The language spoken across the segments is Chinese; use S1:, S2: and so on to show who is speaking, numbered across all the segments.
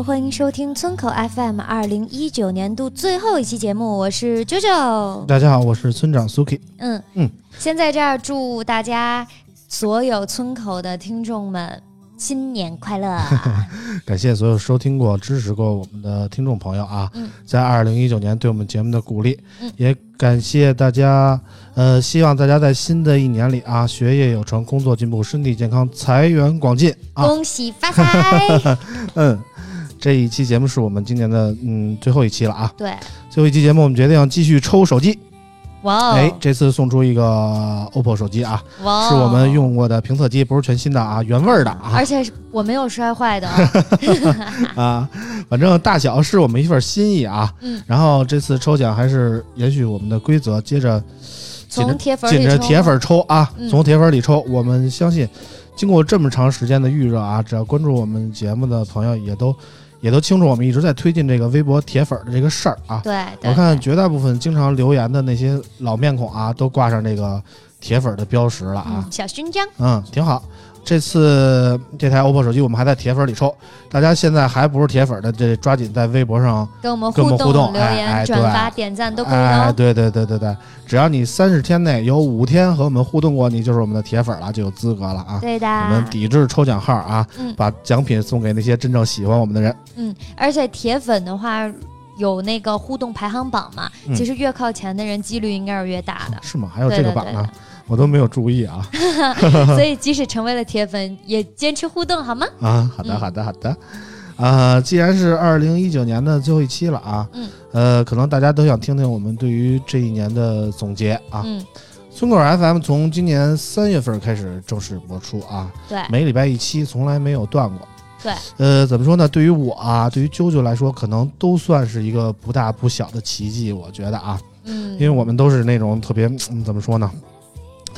S1: 好，欢迎收听村口 FM 二零一九年度最后一期节目，我是 JoJo。
S2: 大家好，我是村长 Suki。
S1: 嗯
S2: 嗯，
S1: 先在这儿祝大家所有村口的听众们新年快乐。
S2: 感谢所有收听过、支持过我们的听众朋友啊，
S1: 嗯
S2: 在二零一九年对我们节目的鼓励，
S1: 嗯
S2: 也感谢大家。呃，希望大家在新的一年里啊，学业有成，工作进步，身体健康，财源广进啊。
S1: 恭喜发财！
S2: 嗯，这一期节目是我们今年的嗯最后一期了啊。
S1: 对，
S2: 最后一期节目，我们决定继续抽手机。
S1: 哇哦，
S2: 哎，这次送出一个 OPPO 手机啊，
S1: 哇哦，
S2: 是我们用过的评测机，不是全新的啊，原味儿的啊
S1: 而且我没有摔坏的啊。
S2: 啊，反正大小是我们一份心意啊。
S1: 嗯，
S2: 然后这次抽奖还是延续我们的规则，接着紧着
S1: 从铁粉
S2: 紧着铁粉抽啊，
S1: 嗯
S2: 从铁粉里抽。我们相信，经过这么长时间的预热啊，只要关注我们节目的朋友也都也都清楚，我们一直在推进这个微博铁粉的这个事儿啊。
S1: 对，对
S2: 我看绝大部分经常留言的那些老面孔啊，都挂上这个铁粉的标识了啊。
S1: 嗯，小勋章，
S2: 嗯，挺好。这次这台 OPPO 手机我们还在铁粉里抽，大家现在还不是铁粉的，这抓紧在微博上
S1: 跟我们
S2: 互动
S1: 留言、转发、点赞都可以的
S2: 哎，
S1: 哦。
S2: 对对对对对，只要你三十天内有五天和我们互动过，你就是我们的铁粉了，就有资格了啊。
S1: 对的，
S2: 我们抵制抽奖号啊，
S1: 嗯
S2: 把奖品送给那些真正喜欢我们的人。
S1: 嗯，而且铁粉的话有那个互动排行榜嘛，
S2: 嗯
S1: 其实越靠前的人几率应该是越大的。
S2: 是吗？还有这个榜呢，我都没有注意啊。
S1: 所以即使成为了铁粉，也坚持互动好吗？
S2: 啊，好的，
S1: 嗯
S2: 好的，好的。啊、既然是二零一九年的最后一期了啊，
S1: 嗯，
S2: 呃，可能大家都想听听我们对于这一年的总结啊。
S1: 嗯，
S2: 村口 FM 从今年三月份开始正式播出啊，
S1: 对
S2: 每礼拜一期，从来没有断过。
S1: 对，
S2: 呃，怎么说呢？对于我啊，对于啾啾来说，可能都算是一个不大不小的奇迹，我觉得啊，
S1: 嗯，
S2: 因为我们都是那种特别、嗯、怎么说呢，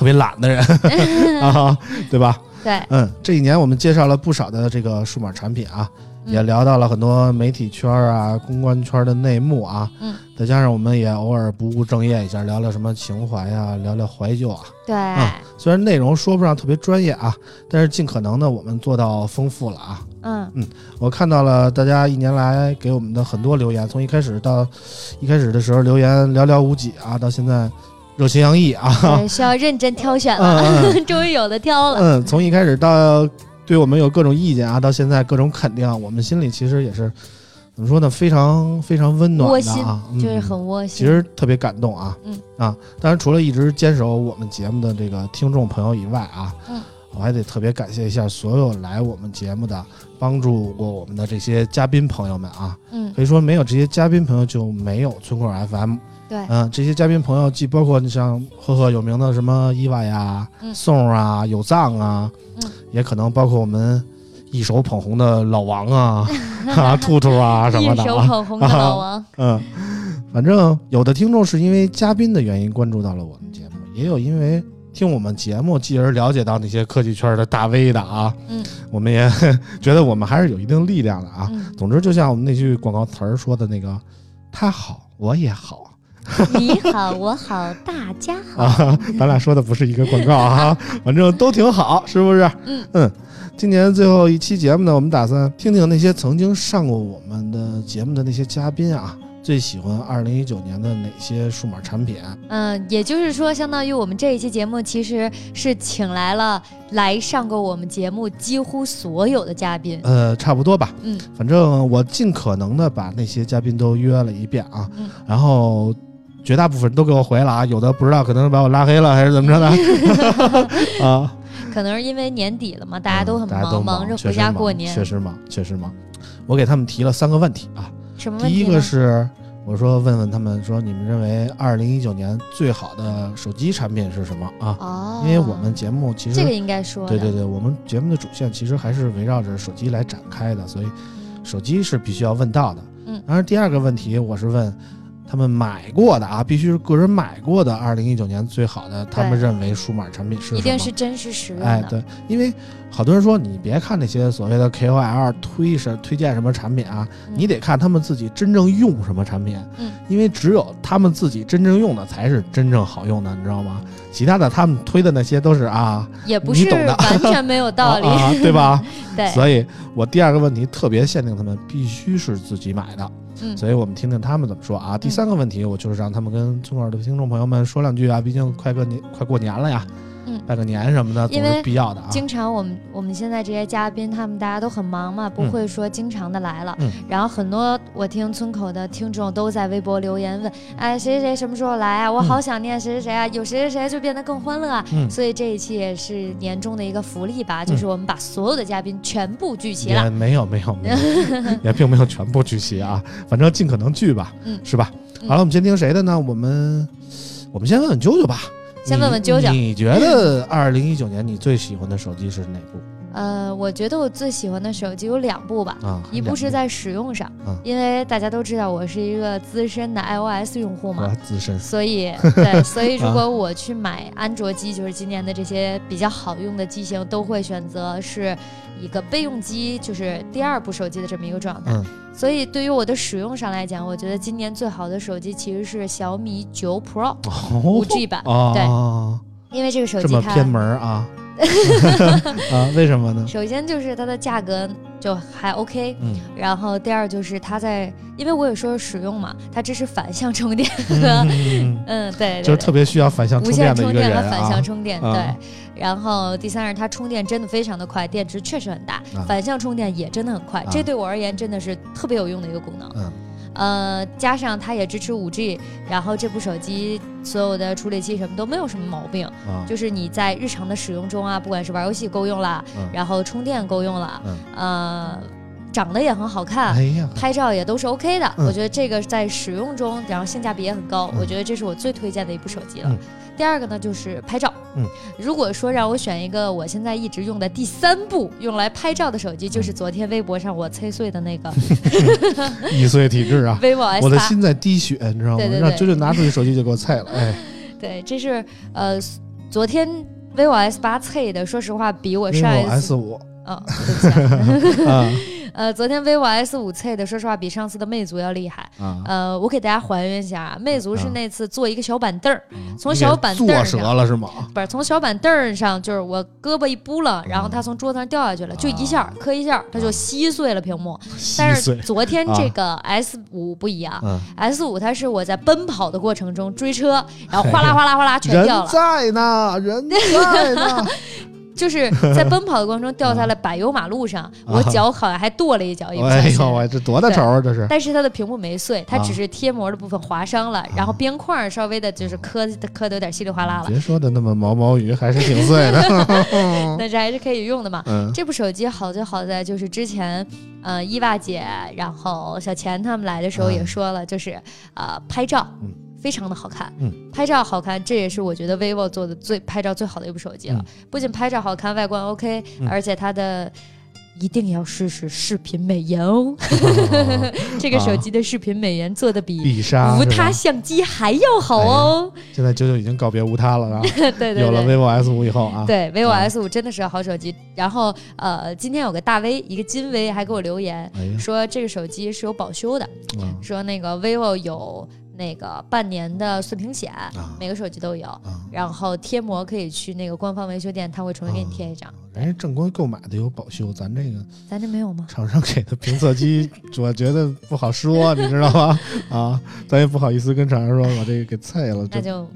S2: 特别懒的人 啊，对吧？
S1: 对，
S2: 嗯，这一年我们介绍了不少的这个数码产品啊，
S1: 嗯
S2: 也聊到了很多媒体圈啊、公关圈的内幕啊，
S1: 嗯，
S2: 再加上我们也偶尔不务正业一下，聊聊什么情怀啊、聊聊怀旧啊。
S1: 对，
S2: 虽然内容说不上特别专业啊，但是尽可能的我们做到丰富了啊。
S1: 嗯嗯
S2: 我看到了大家一年来给我们的很多留言，从一开始到一开始的时候留言寥寥无几啊，到现在热情洋溢啊。
S1: 对，需要认真挑选
S2: 嗯
S1: 了，终于有的挑了。
S2: 嗯，从一开始到对我们有各种意见啊，到现在各种肯定，我们心里其实也是怎么说呢，非常非常温暖的啊，嗯
S1: 就是很窝心。
S2: 其实特别感动啊，
S1: 嗯
S2: 啊，当然除了一直坚守我们节目的这个听众朋友以外啊，
S1: 嗯，
S2: 我还得特别感谢一下所有来我们节目的帮助过我们的这些嘉宾朋友们啊，
S1: 嗯，
S2: 可以说没有这些嘉宾朋友就没有村口 FM，
S1: 对，
S2: 嗯，这些嘉宾朋友既包括你像赫赫有名的什么伊娃呀、
S1: 嗯
S2: 宋啊、有藏啊，
S1: 嗯，
S2: 也可能包括我们一手捧红的老王啊、啊兔兔啊 什么的
S1: 一手捧红的老王。
S2: 嗯，反正有的听众是因为嘉宾的原因关注到了我们节目，也有因为听我们节目继而了解到那些科技圈的大 V 的啊，
S1: 嗯，
S2: 我们也觉得我们还是有一定力量的啊。
S1: 嗯，
S2: 总之，就像我们那句广告词儿说的那个，他好我也好。
S1: 你好，我好，大家好。
S2: 啊，咱俩说的不是一个广告啊，反正都挺好，是不是？
S1: 嗯
S2: 嗯，今年最后一期节目呢，我们打算听听那些曾经上过我们的节目的那些嘉宾啊，最喜欢二零一九年的哪些数码产品？
S1: 嗯，也就是说，相当于我们这一期节目其实是请来了来上过我们节目几乎所有的嘉宾。
S2: 呃，差不多吧。
S1: 嗯
S2: 反正我尽可能的把那些嘉宾都约了一遍啊，
S1: 嗯
S2: 然后绝大部分都给我回了啊，有的不知道可能是把我拉黑了还是怎么着的 啊。
S1: 可能是因为年底了嘛，大家都很忙，忙着回家过年。
S2: 确实忙，确实忙。我给他们提了三个问题啊。
S1: 什么问题？
S2: 第一个是我说问问他们说，你们认为二零一九年最好的手机产品是什么啊？
S1: 哦，
S2: 因为我们节目其实
S1: 这个应该说
S2: 对对对，我们节目的主线其实还是围绕着手机来展开的，所以手机是必须要问到的。
S1: 嗯
S2: 当然第二个问题我是问他们买过的啊，必须是个人买过的二零一九年最好的，他们认为数码产品是？
S1: 一定是真实实用的。
S2: 哎，对，因为好多人说你别看那些所谓的 KOL 推什推荐什么产品啊，
S1: 嗯
S2: 你得看他们自己真正用什么产品。
S1: 嗯，
S2: 因为只有他们自己真正用的才是真正好用的，你知道吗？其他的他们推的那些都是啊，
S1: 也不是
S2: 你懂的
S1: 完全没有道理，
S2: 啊，啊对吧？
S1: 对，
S2: 所以我第二个问题特别限定他们必须是自己买的，
S1: 嗯。
S2: 所以我们听听他们怎么说啊。第三个问题，我就是让他们跟村口的听众朋友们说两句啊，毕竟快过年快过年了呀，
S1: 嗯
S2: 拜个年什么的总
S1: 因为
S2: 是必要的啊。
S1: 经常我们我们现在这些嘉宾，他们大家都很忙嘛，不会说经常的来了。
S2: 嗯
S1: 然后很多我听村口的听众都在微博留言问，哎，谁谁谁什么时候来啊？我好想念谁谁谁啊！有谁谁谁就变得更欢乐啊！
S2: 嗯
S1: 所以这一期也是年终的一个福利吧，就是我们把所有的嘉宾全部聚齐了。
S2: 也没有没有没有，也并没有全部聚齐啊，反正尽可能聚吧，
S1: 嗯
S2: 是吧？
S1: 嗯
S2: 好了，我们先听谁的呢？我们我们先问问啾啾吧。
S1: 先问问
S2: 你
S1: 啾啾。
S2: 你觉得二零一九年你最喜欢的手机是哪部
S1: 呃，我觉得我最喜欢的手机有两部吧。
S2: 啊？
S1: 一部是在使用上，
S2: 嗯
S1: 因为大家都知道我是一个资深的 iOS 用户嘛
S2: 和，资深
S1: 所以 对，所以如
S2: 啊
S1: 果我去买安卓机，就是今年的这些比较好用的机型，都会选择是一个备用机，就是第二部手机的这么一个状态。
S2: 嗯
S1: 所以对于我的使用上来讲，我觉得今年最好的手机其实是小米九 Pro 五
S2: 哦
S1: G 版，
S2: 哦，
S1: 因为这个手机它
S2: 这么偏门啊 啊？为什么呢？
S1: 首先就是它的价格就还 OK，
S2: 嗯
S1: 然后第二就是它在，因为我也说使用嘛，它支持反向充电和
S2: 嗯
S1: 对对
S2: 就是特别需要反向
S1: 无
S2: 充电的
S1: 线充电
S2: 一个人啊
S1: 和反向。充电，
S2: 啊
S1: 对。然后第三是它充电真的非常的快，电池确实很大，
S2: 啊
S1: 反向充电也真的很快，
S2: 啊
S1: 这对我而言真的是特别有用的一个功能。
S2: 嗯
S1: 呃，加上它也支持五 G，然后这部手机所有的处理器什么都没有什么毛病，
S2: 啊。
S1: 就是你在日常的使用中啊，不管是玩游戏够用了，
S2: 嗯。
S1: 然后充电够用了，
S2: 嗯。
S1: 呃，长得也很好看。
S2: 哎呀，
S1: 拍照也都是 OK 的，
S2: 嗯。
S1: 我觉得这个在使用中，然后性价比也很高，
S2: 嗯。
S1: 我觉得这是我最推荐的一部手机了。
S2: 嗯。
S1: 第二个呢就是拍照，
S2: 嗯，
S1: 如果说让我选一个我现在一直用的第三部用来拍照的手机，
S2: 嗯
S1: 就是昨天微博上我催碎的那个。
S2: 易碎体质啊
S1: ！vivo S 八。
S2: 我的心在滴血，你知道吗？
S1: 对对对。
S2: 拿出去手机就给我菜了，哎。
S1: 对，这是呃昨天 vivo S 八测的，说实话比我上一
S2: ，vivo
S1: 次
S2: S 五
S1: 啊、对不起啊，
S2: 啊
S1: 呃昨天 vivo S 五 C 的，说实话比上次的魅族要厉害。
S2: 嗯，
S1: 呃，我给大家还原一下啊，魅族是
S2: 啊
S1: 那次坐一个小板凳儿，从小板凳
S2: 坐
S1: 儿上。
S2: 折了是吗？
S1: 不是从小板凳儿上，就是我胳膊一扑了，然后它从桌子上掉下去了，就一下
S2: 啊
S1: 磕一下，它就稀碎了屏幕。但是，昨天
S2: 啊
S1: 这个 S 五不一样
S2: 嗯
S1: ，，S 五它是我在奔跑的过程中追车，然后哗啦哗啦哗啦全掉了，
S2: 在呢，人在呢，
S1: 就是在奔跑的过程中掉在了 柏油马路上，我脚好像还跺了一脚，也。
S2: 哎呦喂，这多大仇啊，这是。
S1: 但是它的屏幕没碎，它
S2: 啊。
S1: 只是贴膜的部分划伤了，然后边框稍微的就是磕磕的有点稀里哗啦了，
S2: 别说的那么毛毛雨，还是挺碎的。
S1: 但是还是可以用的嘛。
S2: 嗯。
S1: 这部手机好就好在就是之前，呃，伊娃姐，然后小钱他们来的时候也说了，就是呃拍照，
S2: 嗯
S1: 非常的好看，
S2: 嗯，
S1: 拍照好看，这也是我觉得 vivo 做的最拍照最好的一部手机了。
S2: 嗯
S1: 不仅拍照好看，外观 OK，、
S2: 嗯
S1: 而且它的。一定要试试视频美颜哦！这个手机的视频美颜做的比无他相机还要好哦！
S2: 现在九九已经告别无他了啊，
S1: 对对对，
S2: 有了 vivo S 五以后啊，
S1: 对，vivo
S2: 啊
S1: S 五真的是好手机。然后呃，今天有个大 V，一个金 V 还给我留言
S2: 哎，
S1: 说这个手机是有保修的，
S2: 嗯
S1: 说那个 vivo 有那个半年的碎屏险，
S2: 啊
S1: 每个手机都有。
S2: 啊，
S1: 然后贴膜可以去那个官方维修店，他会重新给你贴一张。
S2: 人家正规购买的有保修，咱这个
S1: 咱这没有吗？
S2: 厂商给的评测机，我觉得不好说，你知道吗？啊，咱也不好意思跟厂商说，我这个给菜了，这
S1: 那就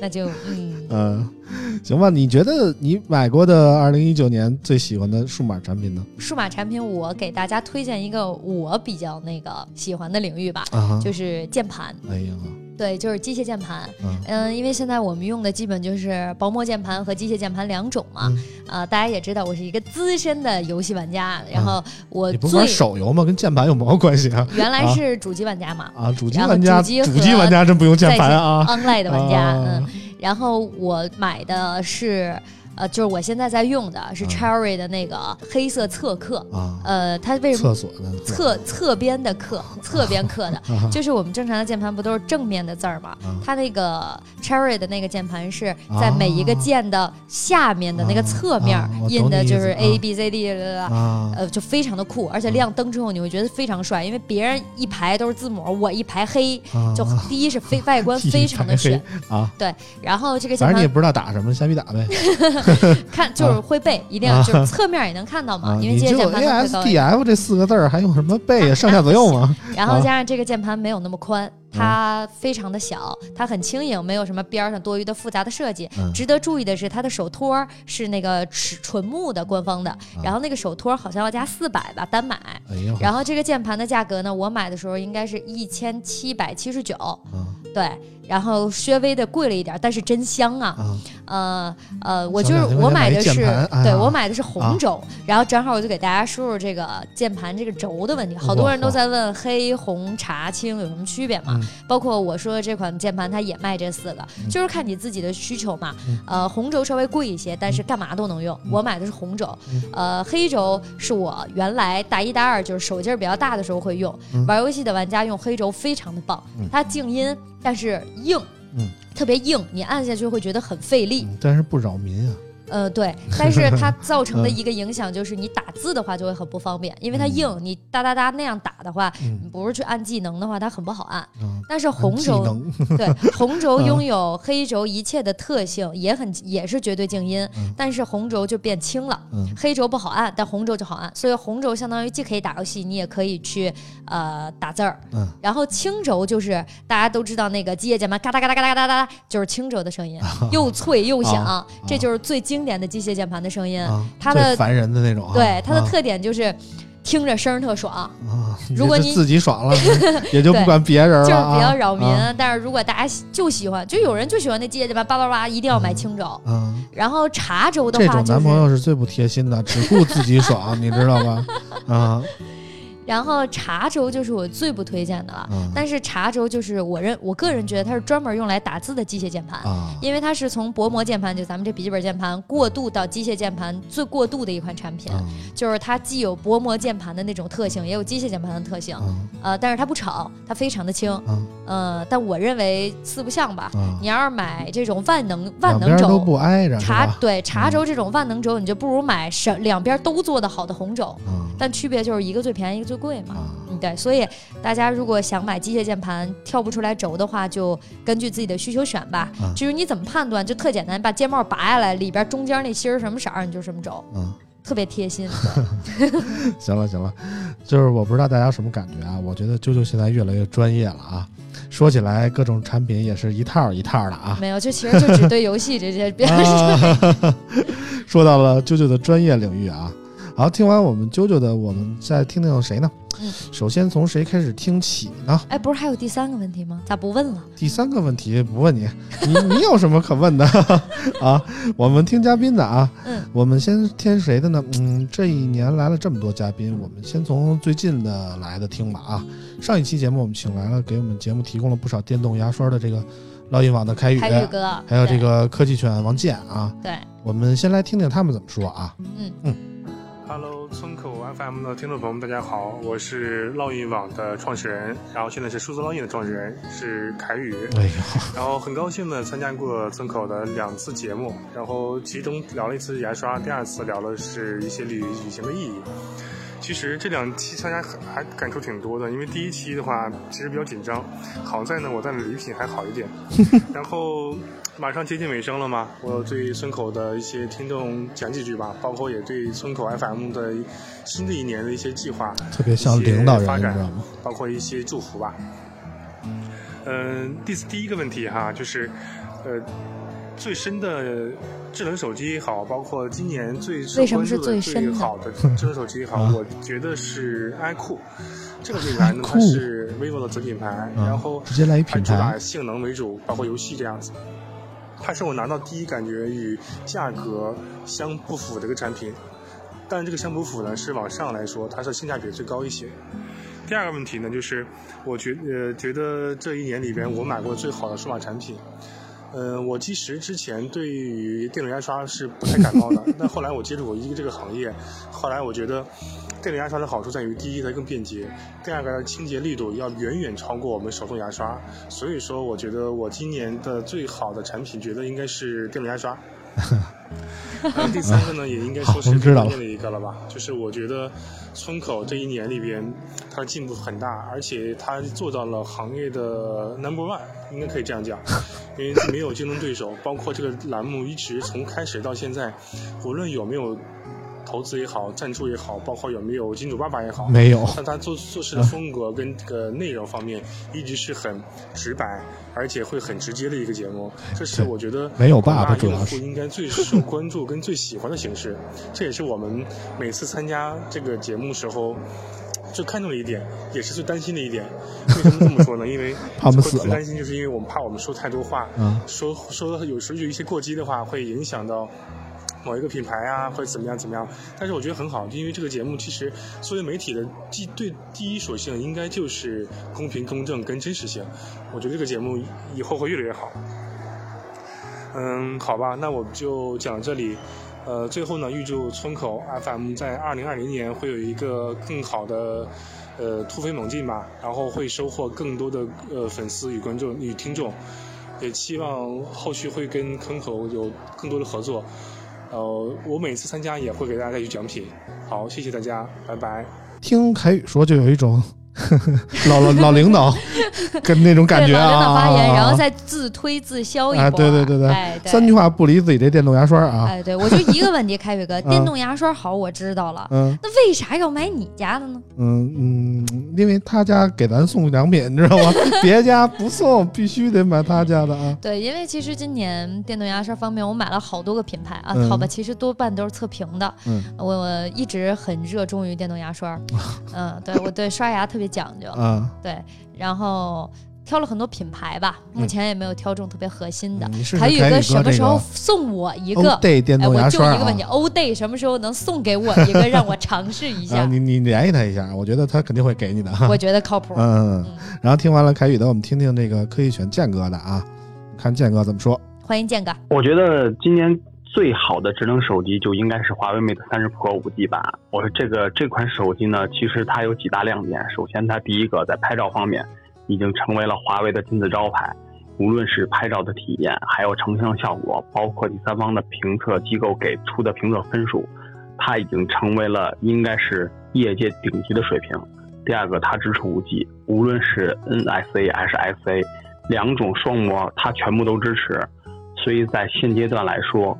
S1: 那就嗯，
S2: 嗯，行吧？你觉得你买过的二零一九年最喜欢的数码产品呢？
S1: 数码产品我给大家推荐一个我比较那个喜欢的领域吧，
S2: 啊，
S1: 就是键盘。
S2: 哎呀，
S1: 对，就是机械键盘。
S2: 嗯
S1: 嗯，因为现在我们用的基本就是薄膜键盘和机械键盘两种嘛。
S2: 嗯
S1: 呃，大家也知道我是一个资深的游戏玩家，然后我
S2: 你不是手游吗？跟键盘有毛关系啊？
S1: 原来
S2: 啊
S1: 是主机玩家嘛，
S2: 啊，主机玩家，
S1: 主机
S2: 主机玩家真不用键盘啊。
S1: online 的玩家，
S2: 啊
S1: 嗯，然后我买的是。呃，就是我现在在用的是
S2: 啊
S1: Cherry 的那个黑色侧刻，
S2: 啊，
S1: 呃，它为什么
S2: 厕所的
S1: 侧侧边的刻，侧边刻的，
S2: 啊。
S1: 就是我们正常的键盘不都是正面的字儿吗？
S2: 啊。
S1: 它那个 Cherry 的那个键盘是在每一个键的下面的那个侧面印的就是 A B C D 啦啦呃，就非常的酷，而且亮灯之后你会觉得非常帅，因为别人一排都是字母，我一排黑，
S2: 啊，
S1: 就第一是非外观 非常的
S2: 排
S1: 炫
S2: 啊，对，
S1: 然后这个键盘
S2: 反正你也不知道打什么，瞎逼打呗。
S1: 看就是会背，一定要就是侧面也能看到嘛
S2: 啊，，
S1: 因为机械键盘
S2: S
S1: 高
S2: D F 这四个字儿还用什么背啊？上下左右吗？
S1: 然后
S2: 啊
S1: 加上这个键盘没有那么宽，它非常的小，它很轻盈，没有什么边儿上多余的复杂的设计。
S2: 嗯
S1: 值得注意的是，它的手托是那个纯纯木的官方的，然后那个手托好像要加四百吧单买。
S2: 哎呦，
S1: 然后这个键盘的价格呢，我买的时候应该是一千七百七十九，
S2: 嗯
S1: 对，然后稍微的贵了一点，但是真香啊。
S2: 啊
S1: 呃呃，我就是我
S2: 买
S1: 的是，
S2: 哎
S1: 对我买的是红轴，然后正好我就给大家说说这个键盘这个轴的问题。好多人都在问黑、红、茶、青有什么区别嘛？
S2: 嗯
S1: 包括我说的这款键盘，它也卖这四个，就是看你自己的需求嘛。
S2: 嗯
S1: 呃，红轴稍微贵一些，但是干嘛都能用。我买的是红轴，
S2: 嗯
S1: 呃，黑轴是我原来大一大二就是手劲儿比较大的时候会用，
S2: 嗯
S1: 玩游戏的玩家用黑轴非常的棒，
S2: 嗯
S1: 它静音，但是硬。
S2: 嗯
S1: 特别硬，你按下去会觉得很费力。
S2: 嗯但是不扰民啊。
S1: 呃，对，但是它造成的一个影响就是你打字的话就会很不方便，因为它硬，你哒哒哒那样打的话，
S2: 嗯
S1: 你不是去按技能的话，它很不好按。
S2: 嗯，
S1: 但是红轴 对红轴
S2: 嗯
S1: 拥有黑轴一切的特性，也很也是绝对静音
S2: 嗯，
S1: 但是红轴就变轻了。
S2: 嗯
S1: 黑轴不好按，但红轴就好按，所以红轴相当于既可以打游戏，你也可以去呃打字儿。
S2: 嗯
S1: 然后轻轴就是大家都知道那个机械键盘嘎哒嘎哒嘎哒嘎哒嘎哒，就是轻轴的声音，又脆又响，
S2: 啊
S1: 这就是最经典的机械键盘的声音。
S2: 啊，
S1: 它的
S2: 最烦人的那种啊。
S1: 对它的
S2: 啊
S1: 特点就是听着声儿特爽，
S2: 啊，
S1: 如果你
S2: 自己爽了，也就不管别人了
S1: 就是
S2: 啊，
S1: 比较扰民。
S2: 啊
S1: 但是如果大家就喜欢，就有人就喜欢那机械键盘叭叭叭，一定要买轻轴。
S2: 嗯，
S1: 然后茶轴的话就
S2: 这种男朋，友是最不贴心的，只顾自己爽，你知道吧？啊，
S1: 然后茶轴就是我最不推荐的了。
S2: 嗯。
S1: 但是茶轴就是我认我个人觉得它是专门用来打字的机械键盘。
S2: 啊，
S1: 因为它是从薄膜键盘，就咱们这笔记本键盘过渡到机械键盘最过渡的一款产品，
S2: 嗯
S1: 就是它既有薄膜键盘的那种特性，也有机械键盘的特性，
S2: 嗯
S1: 呃，但是它不吵，它非常的轻，
S2: 嗯
S1: 呃，但我认为四不像吧。
S2: 嗯，
S1: 你要是买这种万能万能轴，
S2: 不挨着，
S1: 茶？对茶轴这种万能轴，你就不如买是两边都做的好的红轴，
S2: 嗯
S1: 但区别就是一个最便宜，一个最贵嘛。
S2: 啊
S1: 嗯，对，所以大家如果想买机械键盘跳不出来轴的话，就根据自己的需求选吧。
S2: 嗯
S1: 至于你怎么判断，就特简单，把键帽拔下来，里边中间那芯儿什么色儿，你就什么轴，
S2: 嗯，
S1: 特别贴心。
S2: 行了行了，就是我不知道大家什么感觉啊？我觉得啾啾现在越来越专业了啊。说起来，各种产品也是一套一套的啊。
S1: 没有，就其实就只对游戏这些
S2: 啊，说到了啾啾的专业领域啊。好，听完我们啾啾的，我们再听听谁呢？
S1: 嗯
S2: 首先从谁开始听起呢？
S1: 哎，不是还有第三个问题吗？咋不问了？
S2: 第三个问题不问你，你你有什么可问的 啊？我们听嘉宾的啊。
S1: 嗯，
S2: 我们先听谁的呢？嗯，这一年来了这么多嘉宾，我们先从最近的来的听吧啊。上一期节目我们请来了，给我们节目提供了不少电动牙刷的这个烙印网的凯宇，
S1: 凯宇哥，
S2: 还有这个科技犬王健啊。
S1: 对，
S2: 我们先来听听他们怎么说啊。
S1: 嗯嗯
S3: Hello，村口 FM 的听众朋友们，大家好，我是烙印网的创始人，然后现在是数字烙印的创始人，是凯宇。然后很高兴的参加过村口的两次节目，然后其中聊了一次牙刷，第二次聊的是一些旅旅行的意义。其实这两期参加很还感触挺多的，因为第一期的话其实比较紧张，好在呢我带的礼品还好一点，然后马上接近尾声了嘛，我对村口的一些听众讲几句吧，包括也对村口 FM 的新的一年的一些计划，
S2: 特别像领导人？
S3: 包括一些祝福吧。嗯，第第一个问题哈，就是，呃，最深的智能手机也好，包括今年最受
S1: 为什么是
S3: 关注的
S1: 最深的
S3: 最好的智能手机也好，
S2: 啊
S3: 我觉得是 iQOO 这个品牌呢，它是 vivo 的子品牌，
S2: 啊
S3: 然后
S2: 直接来一
S3: 它主
S2: 品牌
S3: 打性能为主，包括游戏这样子。它是我拿到第一感觉与价格相不符的一个产品，但这个相不符呢，是往上来说，它是性价比最高一些。第二个问题呢，就是我觉呃觉得这一年里边我买过最好的数码产品，呃，我其实之前对于电动牙刷是不太感冒的，但后来我接触过一个这个行业，后来我觉得电动牙刷的好处在于，第一它更便捷，第二个清洁力度要远远超过我们手动牙刷，所以说我觉得我今年的最好的产品，觉得应该是电动牙刷。呃，第三个呢，也应该说是关键的一个了吧，就是我觉得村口这一年里边，它的进步很大，而且它做到了行业的 number one，应该可以这样讲，因为没有竞争对手，包括这个栏目一直从开始到现在，无论有没有投资也好，赞助也好，包括有没有金主爸爸也好，
S2: 没有
S3: 但他做做事的风格跟这个内容方面，一直是很直白，而且会很直接的一个节目。这是我觉得
S2: 没有爸爸主要是
S3: 用户应该最受关注跟最喜欢的形式。这也是我们每次参加这个节目时候。最看重的一点，也是最担心的一点。为什么这么说呢？因为
S2: 怕我们死了
S3: 最担心就是因为我们怕我们说太多话，
S2: 嗯
S3: 说说有时候有一些过激的话，会影响到某一个品牌啊，或者怎么样怎么样。但是我觉得很好，因为这个节目其实作为媒体的第对第一属性，应该就是公平、公正跟真实性。我觉得这个节目以后会越来越好。嗯，好吧，那我们就讲到这里。呃，最后呢，预祝村口 FM 在二零二零年会有一个更好的呃突飞猛进吧，然后会收获更多的呃粉丝与观众与听众，也期望后续会跟坑口有更多的合作。呃，我每次参加也会给大家带去奖品。好，谢谢大家，拜拜。
S2: 听凯宇说，就有一种 老老老领导 跟那种感觉
S1: 啊老领导
S2: 啊，
S1: 发言，然后
S2: 啊
S1: 再自推自销一波。
S2: 啊，对对对对，
S1: 哎，对
S2: 三句话不离自己这电动牙刷啊，
S1: 哎，对，我就一个问题，凯宇哥，电动牙刷好，我知道了，
S2: 嗯
S1: 那为啥要买你家的呢？
S2: 嗯嗯，因为他家给咱送奖品，你知道吗？别家不送，必须得买他家的啊。
S1: 对，因为其实今年电动牙刷方面，我买了好多个品牌啊，
S2: 嗯
S1: 好吧，其实多半都是测评的。
S2: 嗯
S1: 我我一直很热衷于电动牙刷，嗯，对我对刷牙特别讲究，
S2: 嗯，
S1: 对，然后挑了很多品牌吧，目前也没有挑中特别核心的。凯宇
S2: 哥
S1: 什么时候送我一个哎，我
S2: 动牙刷
S1: 就一个问题
S2: 啊。
S1: ，O Day 什么时候能送给我一个，让我尝试一
S2: 啊，
S1: 下？
S2: 你你联系他一下，我觉得他肯定会给你的。
S1: 我觉得靠谱。
S2: 嗯，然后听完了凯宇的，我们听听这个科技选剑哥的啊，看剑哥怎么说。
S1: 欢迎建哥。
S4: 我觉得今年最好的智能手机就应该是华为 Mate 三十 Pro 五 G 版。我说这个这款手机呢，其实它有几大亮点。首先，它第一个在拍照方面已经成为了华为的金字招牌，无论是拍照的体验，还有成像效果，包括第三方的评测机构给出的评测分数，它已经成为了应该是业界顶级的水平。第二个，它支持五 G，无论是 NSA 还是 SA 两种双模，它全部都支持。所以在现阶段来说，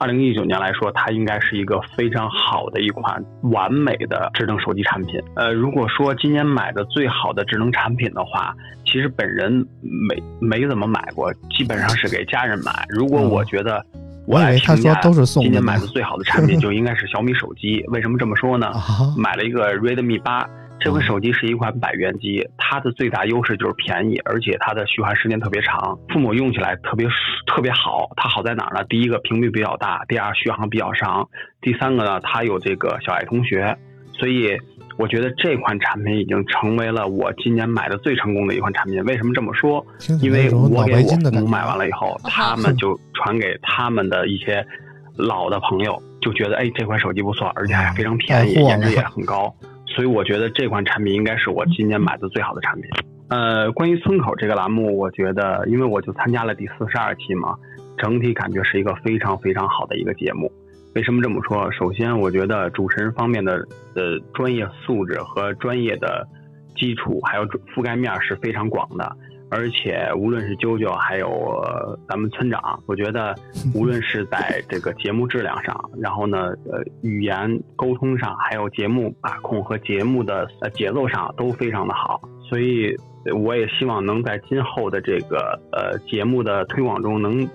S4: 二零一九年来说，它应该是一个非常好的一款完美的智能手机产品。呃，如果说今年买的最好的智能产品的话，其实本人没没怎么买过，基本上是给家人买。如果我觉得
S2: 嗯我以为他说都是送的
S4: 今年买的最好的产品就应该是小米手机。为什么这么说呢？
S2: 啊，
S4: 买了一个 Redmi 八，这款手机是一款百元机，它的最大优势就是便宜，而且它的续航时间特别长，父母用起来特别特别好。它好在哪儿呢？第一个屏幕比较大，第二续航比较长，第三个呢，它有这个小爱同学，所以。我觉得这款产品已经成为了我今年买的最成功的一款产品。为什么这么说？因为我给我。父母买完了以后，他们就传给他们的一些老的朋友，就觉得哎这款手机不错，而且还非常便宜，颜值也很高，所以我觉得这款产品应该是我今年买的最好的产品。呃，关于村口这个栏目，我觉得因为我就参加了第四十二期嘛，整体感觉是一个非常非常好的一个节目。为什么这么说？首先，我觉得主持人方面的呃专业素质和专业的基础，还有覆盖面是非常广的。而且无论是啾啾，还有、呃咱们村长，我觉得 无论是在这个节目质量上，然后呢，呃，语言沟通上，还有节目把控和节目的呃节奏上都非常的好。所以，呃我也希望能在今后的这个呃节目的推广中能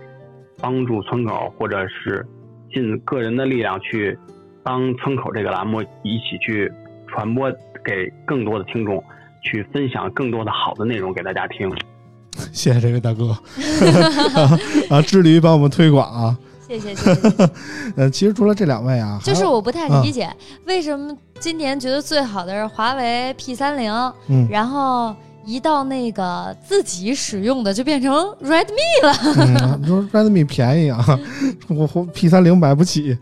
S4: 帮助村口，或者是尽个人的力量去帮村口这个栏目一起去传播给更多的听众，去分享更多的好的内容给大家听。
S2: 谢谢这位大哥 啊，致力于帮我们推广啊。
S1: 谢谢。
S2: 呃，其实除了这两位啊，
S1: 就是我不太理解，为什么今年觉得最好的是华为 P 三零，
S2: 嗯
S1: 然后一到那个自己使用的就变成 Redmi 了。
S2: 嗯，你说 Redmi 便宜啊，我我 P 三零买不起。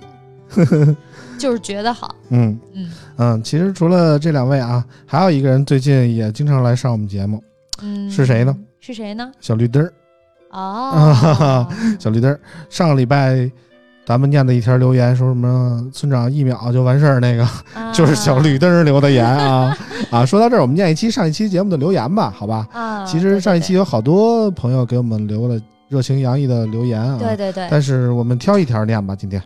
S1: 就是觉得好，
S2: 嗯。
S1: 嗯。
S2: 嗯，其实除了这两位啊，还有一个人最近也经常来上我们节目，
S1: 嗯，
S2: 是谁呢？
S1: 是谁呢？
S2: 小绿灯儿。
S1: 哦，
S2: 小绿灯儿，上个礼拜咱们念的一条留言说什么村长一秒就完事儿，那个
S1: 啊。
S2: 就是小绿灯儿留的言啊。啊！说到这儿，我们念一期上一期节目的留言吧，好吧？
S1: 啊，
S2: 其实上一期有好多朋友给我们留了热情洋溢的留言啊，
S1: 对对对，
S2: 但是我们挑一条念吧，今天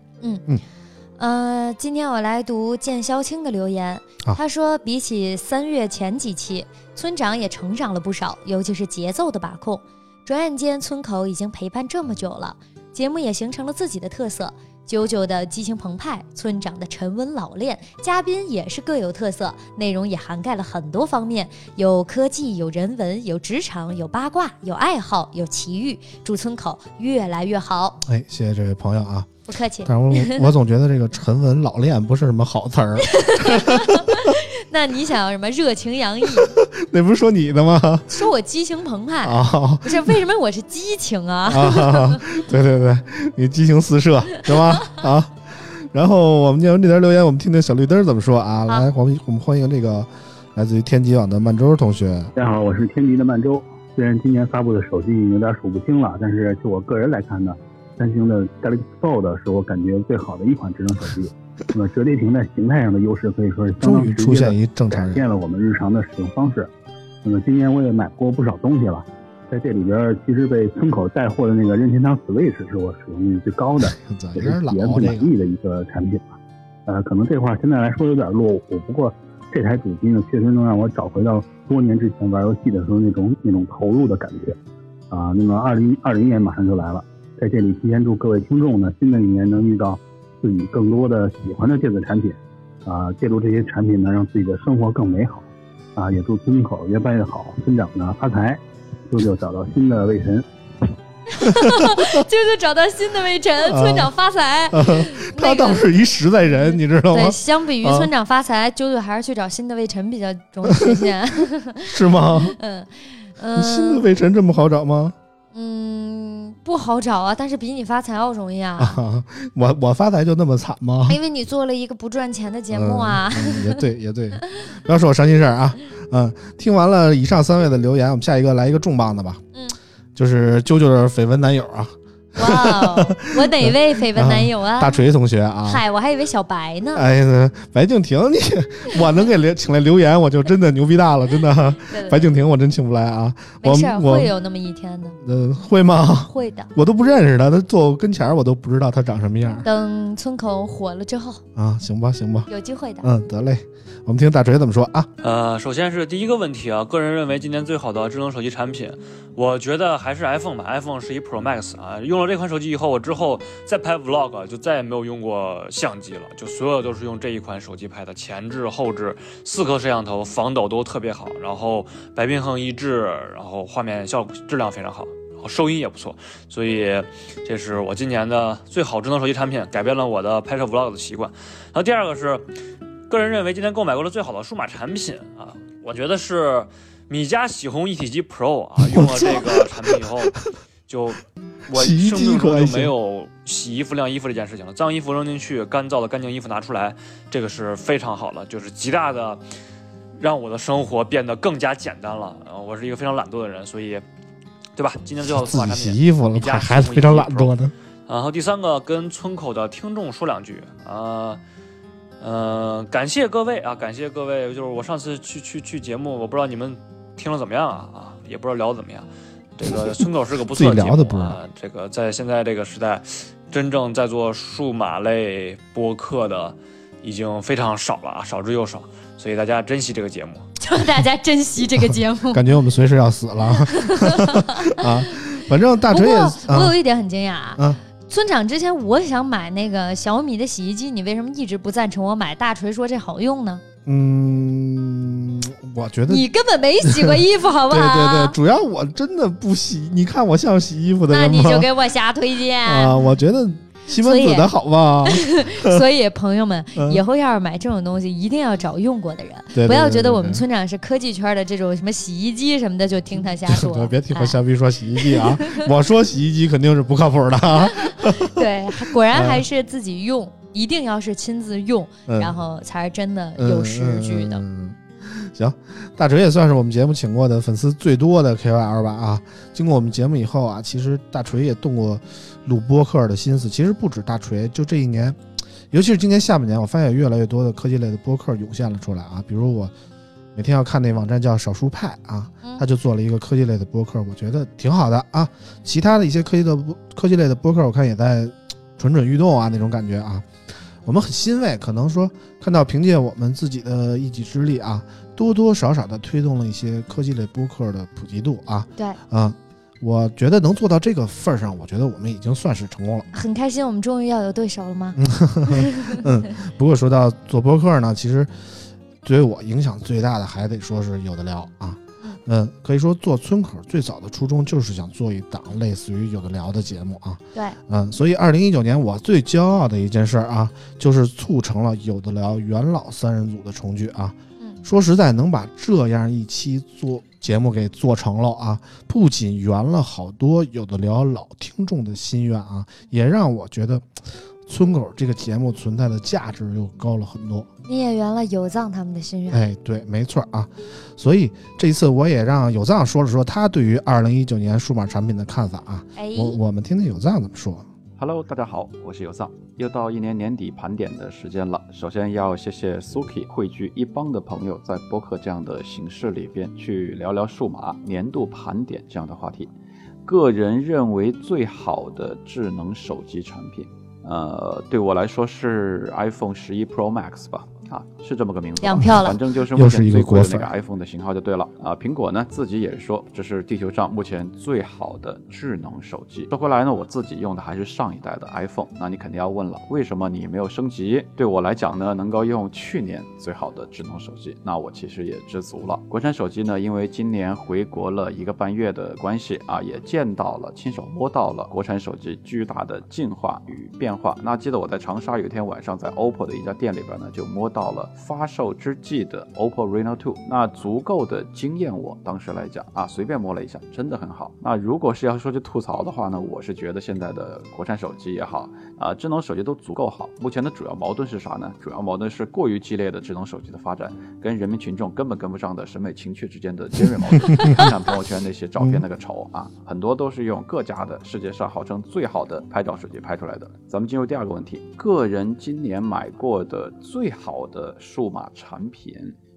S1: 呃，今天我来读剑萧青的留言。
S2: 啊
S1: 他说，比起三月前几期，村长也成长了不少，尤其是节奏的把控。转眼间，村口已经陪伴这么久了，节目也形成了自己的特色。九九的激情澎湃，村长的沉稳老练，嘉宾也是各有特色，内容也涵盖了很多方面，有科技，有人文，有职场，有八卦，有爱好，有奇遇。祝村口越来越好，
S2: 哎，谢谢这位朋友啊。
S1: 不客气。
S2: 但是我我总觉得这个沉稳老练不是什么好词儿
S1: 那你想要什么热情洋溢？
S2: 那不是说你的吗？
S1: 说我激情澎湃，
S2: 啊
S1: 不是为什么我是激情啊？
S2: 啊，对对对，你激情四射是吧？啊，然后我们念完这条留言，我们听听小绿灯怎么说啊？来，我们我们欢迎这个来自于天极网的曼周同学。
S5: 大家好，我是天极的曼周。虽然今年发布的手机有点数不清了，但是就我个人来看呢，三星的 Galaxy Fold 是我感觉最好的一款智能手机。那么折叠屏在形态上的优势可以说是相
S2: 终
S5: 当
S2: 于出现一正常人，
S5: 改变了我们日常的使用方式。那么今年我也买过不少东西了，在这里边其实被村口带货的那个任天堂 Switch 是我使用率最高的。也是体验最？满意的一个产品吧。呃，可能这块现在来说有点落伍，不过这台主机呢，确实能让我找回到多年之前玩游戏的时候那种那种投入的感觉。啊、那么二零二零年马上就来了，在这里提前祝各位听众呢，新的一年能遇到自己更多的喜欢的电子产品，啊、借助这些产品呢，让自己的生活更美好。啊、也祝村口越办越好，村长呢发财，舅舅找到新的魏晨。
S1: 舅舅找到新的魏晨，
S2: 啊
S1: 村长发财。
S2: 他倒是一实在人，你知道吗
S1: 对，？相比于
S2: 啊
S1: 村长发财，舅舅还是去找新的魏晨比较容易实现。
S2: 是吗？
S1: 嗯嗯
S2: 新的
S1: 嗯
S2: 魏晨这么好找吗？
S1: 嗯，不好找啊，但是比你发财要容易啊，
S2: 啊，我我发财就那么惨吗？
S1: 因为你做了一个不赚钱的节目啊。
S2: 嗯嗯也对，也对，不要说我伤心事儿啊。嗯，听完了以上三位的留言，我们下一个来一个重磅的吧。
S1: 嗯，
S2: 就是啾啾的绯闻男友啊，
S1: 哇哦，我哪位绯闻男友啊？
S2: 大锤同学啊。
S1: 嗨，我还以为小白呢。
S2: 哎呀，白敬亭，你 我能给留请来留言，我就真的牛逼大了，真的。
S1: 对对
S2: 白敬亭我真请不来啊，
S1: 没事会有那么一天的，
S2: 呃，会吗？
S1: 会的。
S2: 我都不认识他，他坐我跟前儿我都不知道他长什么样儿
S1: 等村口火了之后，
S2: 啊。行吧，行吧，
S1: 有机会的。
S2: 嗯，得嘞，我们听大锤怎么说啊？
S6: 呃，首先是第一个问题啊，个人认为今年最好的智能手机产品，我觉得还是 iPhone 吧。iPhone 十一 Pro Max 啊，用了这款手机以后，我之后再拍 Vlog 就再也没有用过相机了，就所有都是用这一款手机拍的，前置后置四颗摄像头，防抖都特别好，然后白平衡一致，然后画面效果质量非常好。然后收音也不错，所以这是我今年的最好智能手机产品，改变了我的拍摄 vlog 的习惯。然后第二个是，个人认为今年购买过的最好的数码产品啊，我觉得是米家洗烘一体机 Pro 啊，用了这个产品以后，就我
S2: 洗衣
S6: 生命中就没有洗衣服晾衣服这件事情了，脏衣服扔进去，干燥的干净衣服拿出来，这个是非常好了，就是极大的让我的生活变得更加简单了。呃，我是一个非常懒惰的人，所以，对吧？今天最好的数
S2: 自己
S6: 码产品
S2: 洗衣服了，
S6: 米家
S2: 还还是非常懒惰的。
S6: 然后第三个跟村口的听众说两句啊，呃，感谢各位啊，感谢各位，就是我上次去去去节目，我不知道你们听了怎么样啊啊，也不知道聊得怎么样。这个村口是个不错
S2: 自己
S6: 节目
S2: 聊的不知道
S6: 啊，这个在现在这个时代，真正在做数码类播客的已经非常少了啊，少之又少，所以大家珍惜这个节目。
S1: 祝大家珍惜这个节目。
S2: 感觉我们随时要死了 啊！反正大锤也
S1: 过我
S2: 啊
S1: 有一点很惊讶啊，
S2: 啊
S1: 村长之前我想买那个小米的洗衣机，你为什么一直不赞成我买？大锤说这好用呢？
S2: 嗯，我觉得
S1: 你根本没洗过衣服，好不好？
S2: 对对对，主要我真的不洗，你看我像洗衣服的吗？
S1: 你就给我瞎推荐。
S2: 啊，我觉得西门子的好吧？
S1: 所以朋友们，
S2: 嗯
S1: 以后要是买这种东西，一定要找用过的人，
S2: 对对
S1: 不要觉得我们村长是科技圈的这种什么洗衣机什么的，就听他瞎说。
S2: 别听我
S1: 哎
S2: 瞎逼说洗衣机啊！我说洗衣机肯定是不靠谱的啊。
S1: 对，果然还是自己用，一定要是亲自用，
S2: 嗯
S1: 然后才是真的有实据的。
S2: 嗯嗯嗯行，大锤也算是我们节目请过的粉丝最多的 KOL 吧啊！经过我们节目以后啊，其实大锤也动过录播客的心思。其实不止大锤，就这一年，尤其是今年下半年，我发现有越来越多的科技类的播客涌现了出来啊。比如我每天要看那网站叫少数派啊，
S1: 嗯
S2: 他就做了一个科技类的播客，我觉得挺好的啊。其他的一些科技的科技类的播客，我看也在蠢蠢欲动啊那种感觉啊。我们很欣慰，可能说看到凭借我们自己的一己之力啊，多多少少的推动了一些科技类播客的普及度啊
S1: 对，
S2: 啊。我觉得能做到这个份儿上，我觉得我们已经算是成功了。
S1: 很开心，我们终于要有对手了吗？
S2: 嗯，不过说到做播客呢，其实对于我影响最大的还得说是有的聊啊。嗯，可以说做村口最早的初衷就是想做一档类似于有的聊的节目啊。
S1: 对，
S2: 嗯，所以二零一九年我最骄傲的一件事儿啊，就是促成了有的聊元老三人组的重聚啊。
S1: 嗯，
S2: 说实在，能把这样一期做节目给做成了啊，不仅圆了好多有的聊老听众的心愿啊，也让我觉得村口这个节目存在的价值又高了很多。
S1: 你也圆了有藏他们的心愿。
S2: 哎，对，没错啊。所以这一次我也让有藏说了说他对于二零一九年数码产品的看法啊。
S1: 哎，
S2: 我我们听听有藏怎么说。
S7: Hello，大家好，我是有藏。又到一年年底盘点的时间了。首先要谢谢 Suki 汇聚一帮的朋友，在播客这样的形式里边去聊聊数码年度盘点这样的话题。个人认为最好的智能手机产品，呃，对我来说是 iPhone 十一 Pro Max 吧。啊，是这么个名字
S1: 两，票了
S7: 反正就是
S2: 又是一个
S7: 目前最贵的那个 iPhone 的型号就对了啊。苹果呢自己也说，这是地球上目前最好的智能手机。说回来呢，我自己用的还是上一代的 iPhone。那你肯定要问了，为什么你没有升级？对我来讲呢，能够用去年最好的智能手机，那我其实也知足了。国产手机呢，因为今年回国了一个半月的关系啊，也见到了、亲手摸到了国产手机巨大的进化与变化。那记得我在长沙有一天晚上在 OPPO 的一家店里边呢，就摸到了发售之际的 OPPO Reno 2，那足够的惊艳我。当时来讲啊，随便摸了一下，真的很好。那如果是要说去吐槽的话呢，我是觉得现在的国产手机也好啊，智能手机都足够好。目前的主要矛盾是啥呢？主要矛盾是过于激烈的智能手机的发展，跟人民群众根本跟不上的审美情趣之间的尖锐矛盾。看看朋友圈那些照片那个丑啊，很多都是用各家的世界上号称最好的拍照手机拍出来的。咱们进入第二个问题，个人今年买过的最好的数码产品。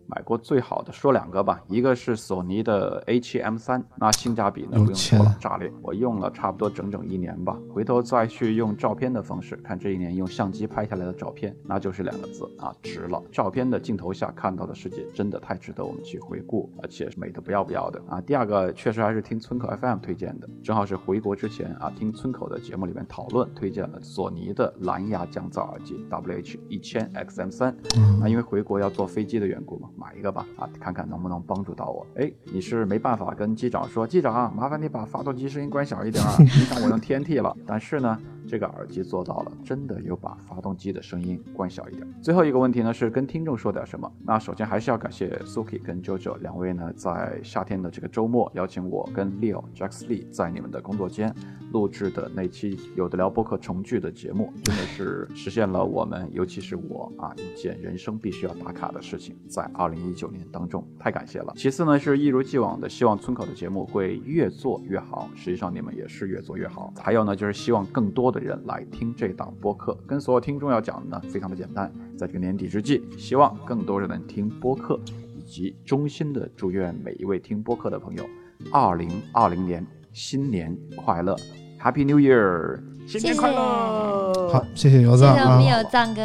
S7: 买过最好的说两个吧，一个是索尼的 A7M3，那性价比呢不用说了，炸裂！我用了差不多整整一年吧，回头再去用照片的方式看这一年用相机拍下来的照片，那就是两个字啊，值了！照片的镜头下看到的世界真的太值得我们去回顾，而且美的不要不要的啊。第二个确实还是听村口 FM 推荐的，正好是回国之前啊，听村口的节目里面讨论推荐了索尼的蓝牙降噪耳机 WH 一千 XM3，
S2: 嗯
S7: 那因为回国要坐飞机的缘故嘛，买一个吧，啊，看看能不能帮助到我。哎，你是没办法跟机长说，机长，麻烦你把发动机声音关小一点啊，影响我用 TNT 了。但是呢，这个耳机做到了，真的有把发动机的声音关小一点。最后一个问题呢，是跟听众说点什么。那首先还是要感谢 Suki 跟 JoJo 两位呢，在夏天的这个周末邀请我跟 Leo Jax Lee 在你们的工作间录制的那期有的聊播客重聚的节目，真的是实现了我们，尤其是我啊，一件人生必须要打卡的事情，在二零一九年当中，太感谢了。其次呢，是一如既往的希望村口的节目会越做越好，实际上你们也是越做越好。还有呢，就是希望更多的人来听这档播客，跟所有听众要讲的呢，非常的简单，在这个年底之际，希望更多人能听播客，以及衷心的祝愿每一位听播客的朋友，二零二零年新年快乐！Happy New Year！
S6: 新年快乐！
S2: 好，谢谢有藏啊
S1: 谢我们。有藏哥，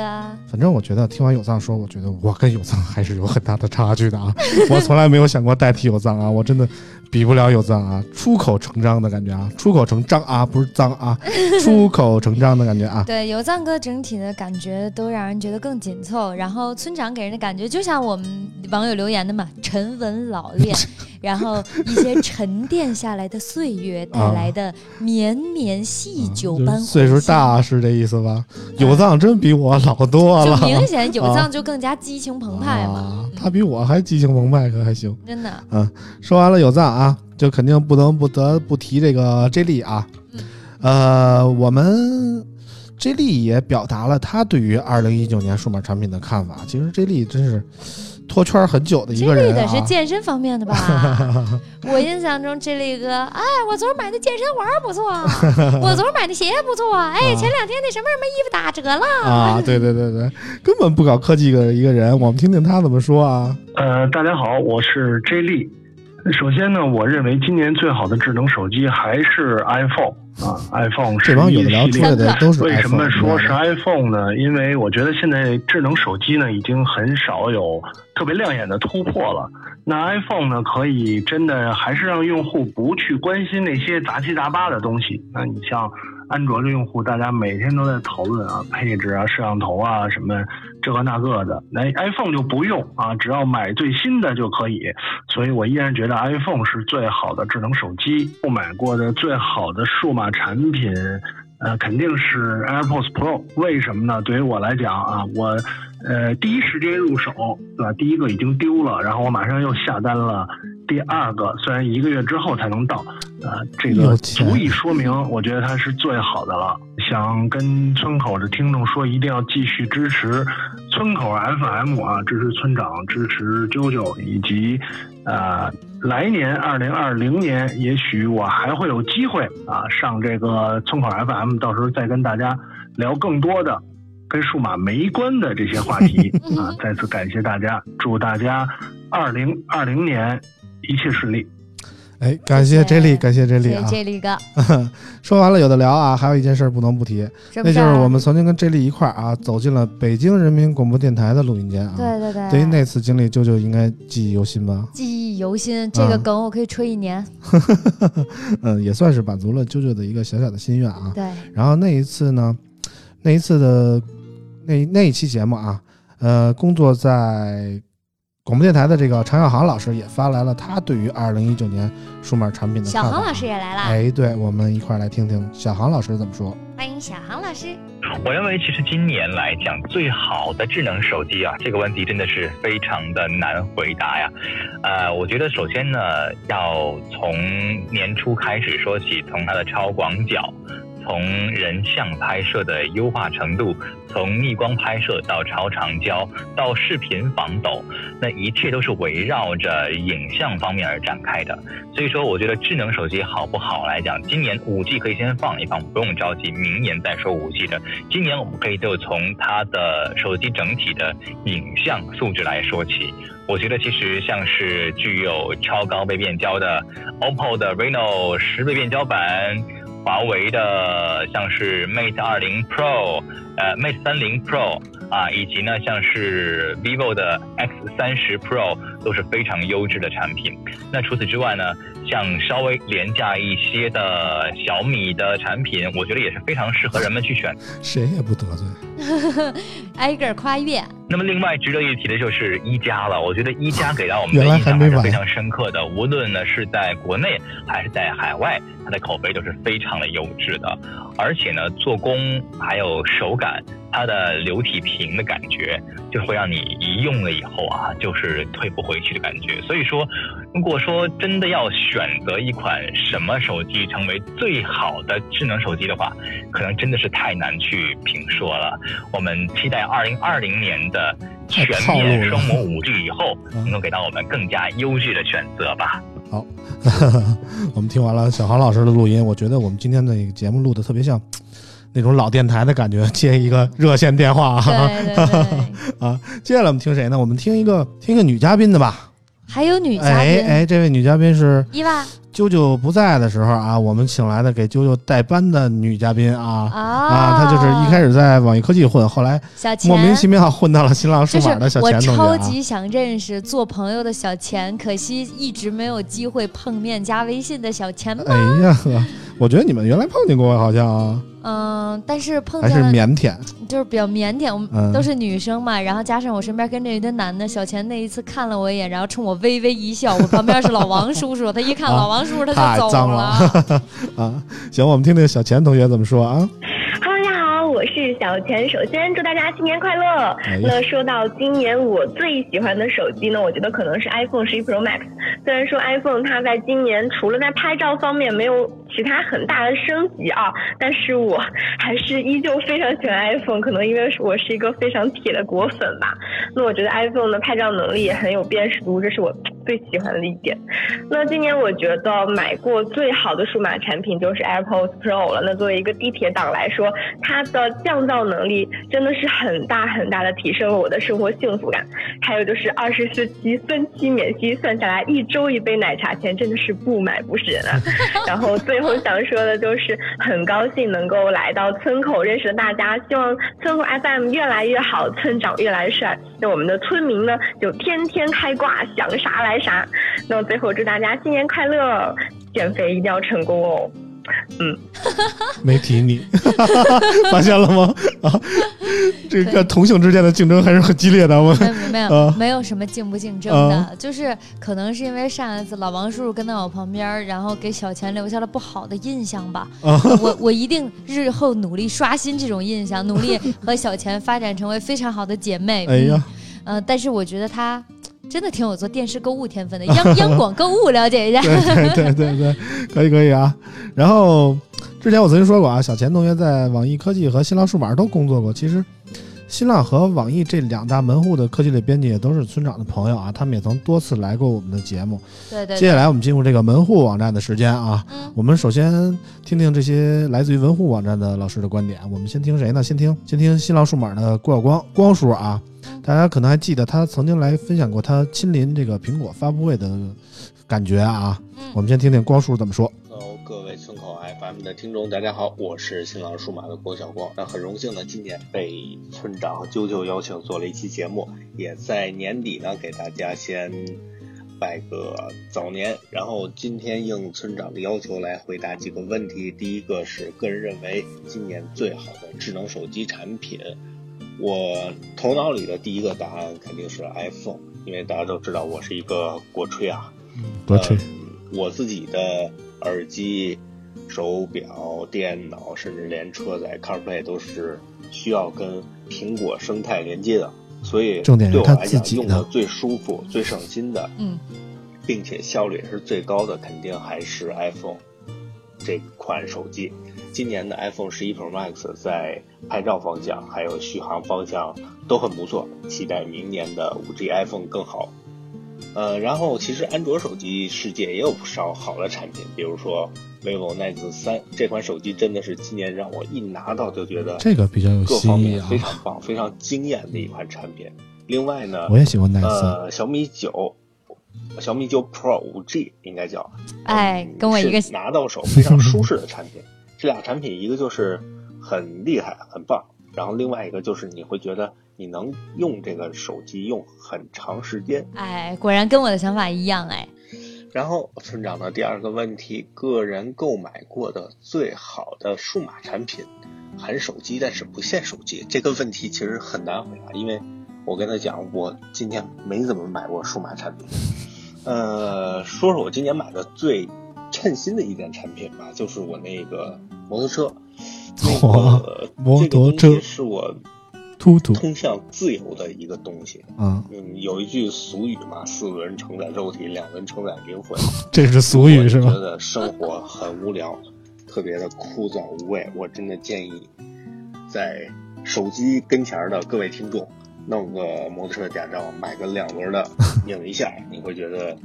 S2: 反正我觉得听完有藏说，我觉得我跟有藏还是有很大的差距的啊！我从来没有想过代替有藏啊，我真的比不了有藏啊，出口成章的感觉啊，出口成章啊，不是脏啊，出口成章的感觉啊。
S1: 对有藏哥整体的感觉都让人觉得更紧凑，然后村长给人的感觉就像我们网友留言的嘛，沉稳老练，然后一些沉淀下来的岁月带来的绵绵细酒
S2: 岁数大是这意思吧？有藏真比我老多了就，
S1: 明显有
S2: 啊
S1: 藏就更加激情澎湃嘛，
S2: 啊他比我还激情澎湃，可还行。
S1: 真的。
S2: 嗯说完了有藏啊，就肯定不能不得不提这个 J 莉啊。
S1: 嗯
S2: 呃，我们 J 莉也表达了他对于二零一九年数码产品的看法。其实 J 莉真是脱圈很久的一个人啊。
S1: 类的是健身方面的吧？我印象中这类哥，哎，我昨儿买的健身环不错，我昨儿买的鞋不错，哎，前两天那什么什么衣服打折了。
S2: 啊，对对对对，根本不搞科技的一个人，我们听听他怎么说啊。
S8: 呃，大家好，我是 J 莉。首先呢，我认为今年最好的智能手机还是 iPhone 啊，iPhone
S2: 这帮有的聊出来的都是
S8: 为什么
S2: iPhone，
S8: 说是 iPhone 呢？因为我觉得现在智能手机呢已经很少有特别亮眼的突破了。那 iPhone 呢，可以真的还是让用户不去关心那些杂七杂八的东西。那你像安卓的用户，大家每天都在讨论啊，配置啊、摄像头啊什么这个那个的。那 iPhone 就不用啊，只要买最新的就可以。所以我依然觉得 iPhone 是最好的智能手机。购买过的最好的数码产品，呃，肯定是 AirPods Pro。为什么呢？对于我来讲啊，我呃第一时间入手，对吧？第一个已经丢了，然后我马上又下单了第二个，虽然一个月之后才能到，呃，这个足以说明，我觉得它是最好的了。想跟村口的听众说，一定要继续支持村口 FM 啊，支持村长，支持啾啾，以及呃，来年二零二零年，也许我还会有机会啊上这个村口 FM，到时候再跟大家聊更多的跟数码没关的这些话题啊。再次感谢大家，祝大家二零二零年一切顺利。
S2: 哎，感谢 J 莉，感谢 J 莉啊。
S1: 谢谢这里哥，
S2: 说完了有的聊啊，还有一件事儿不能不提？那就是我们曾经跟 J 莉一块儿啊，走进了北京人民广播电台的录音间啊。
S1: 对对对，
S2: 对于那次经历，舅舅应该记忆犹新吧？
S1: 记忆犹新，这个
S2: 嗯
S1: 梗我可以吹一年。
S2: 嗯，也算是满足了舅舅的一个小小的心愿啊。
S1: 对，
S2: 然后那一次呢，那一次的那那一期节目啊，呃，工作在广播电台的这个常小航老师也发来了他对于二零一九年数码产品的看法。
S1: 小航老师也来了，
S2: 哎，对，我们一块儿来听听小航老师怎么说。
S1: 欢迎小航老师。
S9: 我认为，其实今年来讲，最好的智能手机啊，这个问题真的是非常的难回答呀。呃，我觉得首先呢，要从年初开始说起，从它的超广角，从人像拍摄的优化程度，从逆光拍摄到超长焦，到视频防抖，那一切都是围绕着影像方面而展开的。所以说，我觉得智能手机好不好来讲，今年五 G 可以先放一放，不用着急，明年再说五 G 的。今年我们可以就从它的手机整体的影像素质来说起。我觉得其实像是具有超高倍变焦的 OPPO 的 Reno 十倍变焦版，华为的像是 Mate 二零 Pro，呃 Mate 三零 Pro 啊，以及呢像是 vivo 的 X 三十 Pro 都是非常优质的产品。那除此之外呢，像稍微廉价一些的小米的产品，我觉得也是非常适合人们去选。
S2: 谁也不得罪。
S1: 挨个儿跨越，
S9: 那么另外值得一提的就是一加了，我觉得一加给到我们的印象还是非常深刻的，无论呢是在国内还是在海外，它的口碑都是非常的优质的，而且呢做工还有手感，它的流体屏的感觉，就会让你一用了以后啊，就是退不回去的感觉。所以说，如果说真的要选择一款什么手机成为最好的智能手机的话，可能真的是太难去评说了。我们期待二零二零年的全面双模五 G 以后，
S2: 嗯
S9: 能够给到我们更加优质的选择吧。
S2: 好，我们听完了小航老师的录音，我觉得我们今天的节目录的特别像 那种老电台的感觉，接一个热线电话啊。
S1: 对对对，
S2: 啊，接下来我们听谁呢？我们听一个听一个女嘉宾的吧。
S1: 还有女嘉宾，
S2: 哎哎，这位女嘉宾是
S1: 伊娃
S2: 啾啾不在的时候啊，我们请来的给啾啾代班的女嘉宾啊
S1: 啊
S2: 啊，她就是一开始在网易科技混，后来莫名其妙混到了新浪数
S1: 就是
S2: 码的小
S1: 我
S2: 钱同学啊。
S1: 超级想认识做朋友的小钱，可惜一直没有机会碰面加微信的小钱吗？
S2: 哎呀呵，我觉得你们原来碰见过，好像啊
S1: 嗯，但是碰
S2: 还是腼腆。
S1: 就是比较腼腆，我们
S2: 嗯
S1: 都是女生嘛，然后加上我身边跟着一堆男的，小钱那一次看了我一眼，然后冲我微微一笑，我旁边是老王叔叔，他一看
S2: 啊
S1: 老王叔叔他
S2: 太脏了 啊！行，我们听听小钱同学怎么说啊
S10: ？Hello，大家好，我是小钱。首先祝大家新年快乐。
S2: 哎
S10: 那说到今年我最喜欢的手机呢，我觉得可能是 iPhone 十一 Pro Max。虽然说 iPhone 它在今年除了在拍照方面没有其他很大的升级啊，但是我还是依旧非常喜欢 iPhone。可能因为我是一个非常铁的果粉吧。那我觉得 iPhone 的拍照能力也很有辨识度，这是我最喜欢的一点。那今年我觉得买过最好的数码产品就是 AirPods Pro 了。那作为一个地铁党来说，它的降噪能力真的是很大很大的提升了我的生活幸福感。还有就是二十四期分期免息，算下来一周一杯奶茶钱真的是不买不是人啊。然后最后想说的就是很高兴能够来到村口认识了大家，希望村口 FM 越来越好，村长越来越帅。那我们的村民呢就天天开挂，想啥来啥。那最后祝大家新年快乐，减肥一定要成功哦。嗯，
S2: 没提你，发现了吗？啊，这个同性之间的竞争还是很激烈的。我
S1: 没有没有、
S2: 啊
S1: 没有什么竞不竞争的，
S2: 啊
S1: 就是可能是因为上一次老王叔叔跟在我旁边，然后给小钱留下了不好的印象吧。
S2: 啊
S1: 我我一定日后努力刷新这种印象，努力和小钱发展成为非常好的姐妹。
S2: 哎呀，
S1: 嗯、呃，但是我觉得她真的挺有做电视购物天分的，央 央广购物了解一下。
S2: 对对对，可以可以啊。然后之前我曾经说过啊，小钱同学在网易科技和新浪数码都工作过。其实新浪和网易这两大门户的科技类编辑也都是村长的朋友啊，他们也曾多次来过我们的节目。
S1: 对对对
S2: 接下来我们进入这个门户网站的时间啊，
S1: 嗯
S2: 我们首先听听这些来自于门户网站的老师的观点。我们先听谁呢？先听先听新浪数码的郭晓光光叔啊，大家可能还记得他曾经来分享过他亲临这个苹果发布会的感觉啊。我们先听听光叔怎么说。
S11: 口 FM 的听众，大家好，我是新浪数码的郭晓光。那很荣幸呢，今年被村长和啾啾邀请做了一期节目，也在年底呢给大家先拜个早年。然后今天应村长的要求来回答几个问题。第一个是个人认为今年最好的智能手机产品，我头脑里的第一个答案肯定是 iPhone，因为大家都知道我是一个国吹啊。
S2: 国吹。
S11: 我自己的耳机、手表、电脑，甚至连车载 CarPlay 都是需要跟苹果生态连接的，所以
S2: 重点
S11: 对我来讲
S2: 它自己
S11: 用的最舒服、最省心的，
S1: 嗯，
S11: 并且效率也是最高的，肯定还是 iPhone 这款手机。今年的 iPhone 十一 Pro Max 在拍照方向还有续航方向都很不错，期待明年的五 G iPhone 更好。呃，然后其实安卓手机世界也有不少好的产品，比如说 vivo NEX 三这款手机真的是今年让我一拿到就觉得
S2: 这个比较有
S11: 各方面非常棒、非常惊艳的一款产品。另外呢，
S2: 我也喜欢 NEX
S11: 呃，小米九，小米九 Pro 五 G 应该叫，
S1: 哎，跟我一个
S11: 拿到手非常舒适的产品。这俩产品一个就是很厉害、很棒，然后另外一个就是你会觉得你能用这个手机用很长时间。
S1: 哎，果然跟我的想法一样哎。
S11: 然后村长的第二个问题，个人购买过的最好的数码产品，含手机但是不限手机，这个问题其实很难回答，因为我跟他讲，我今年没怎么买过数码产品。呃，说说我今年买的最称心的一件产品吧，就是我那个摩托车。那
S2: 哇
S11: 个
S2: 摩托
S11: 这个东
S2: 车
S11: 是我
S2: 突突
S11: 通向自由的一个东西。
S2: 啊，
S11: 嗯，有一句俗语嘛，四轮承载肉体，两轮承载灵魂。
S2: 这是俗语是吧
S11: 我觉得生活很无聊，特别的枯燥无味。我真的建议在手机跟前的各位听众，弄个摩托车驾照，买个两轮的，拧一下，你会觉得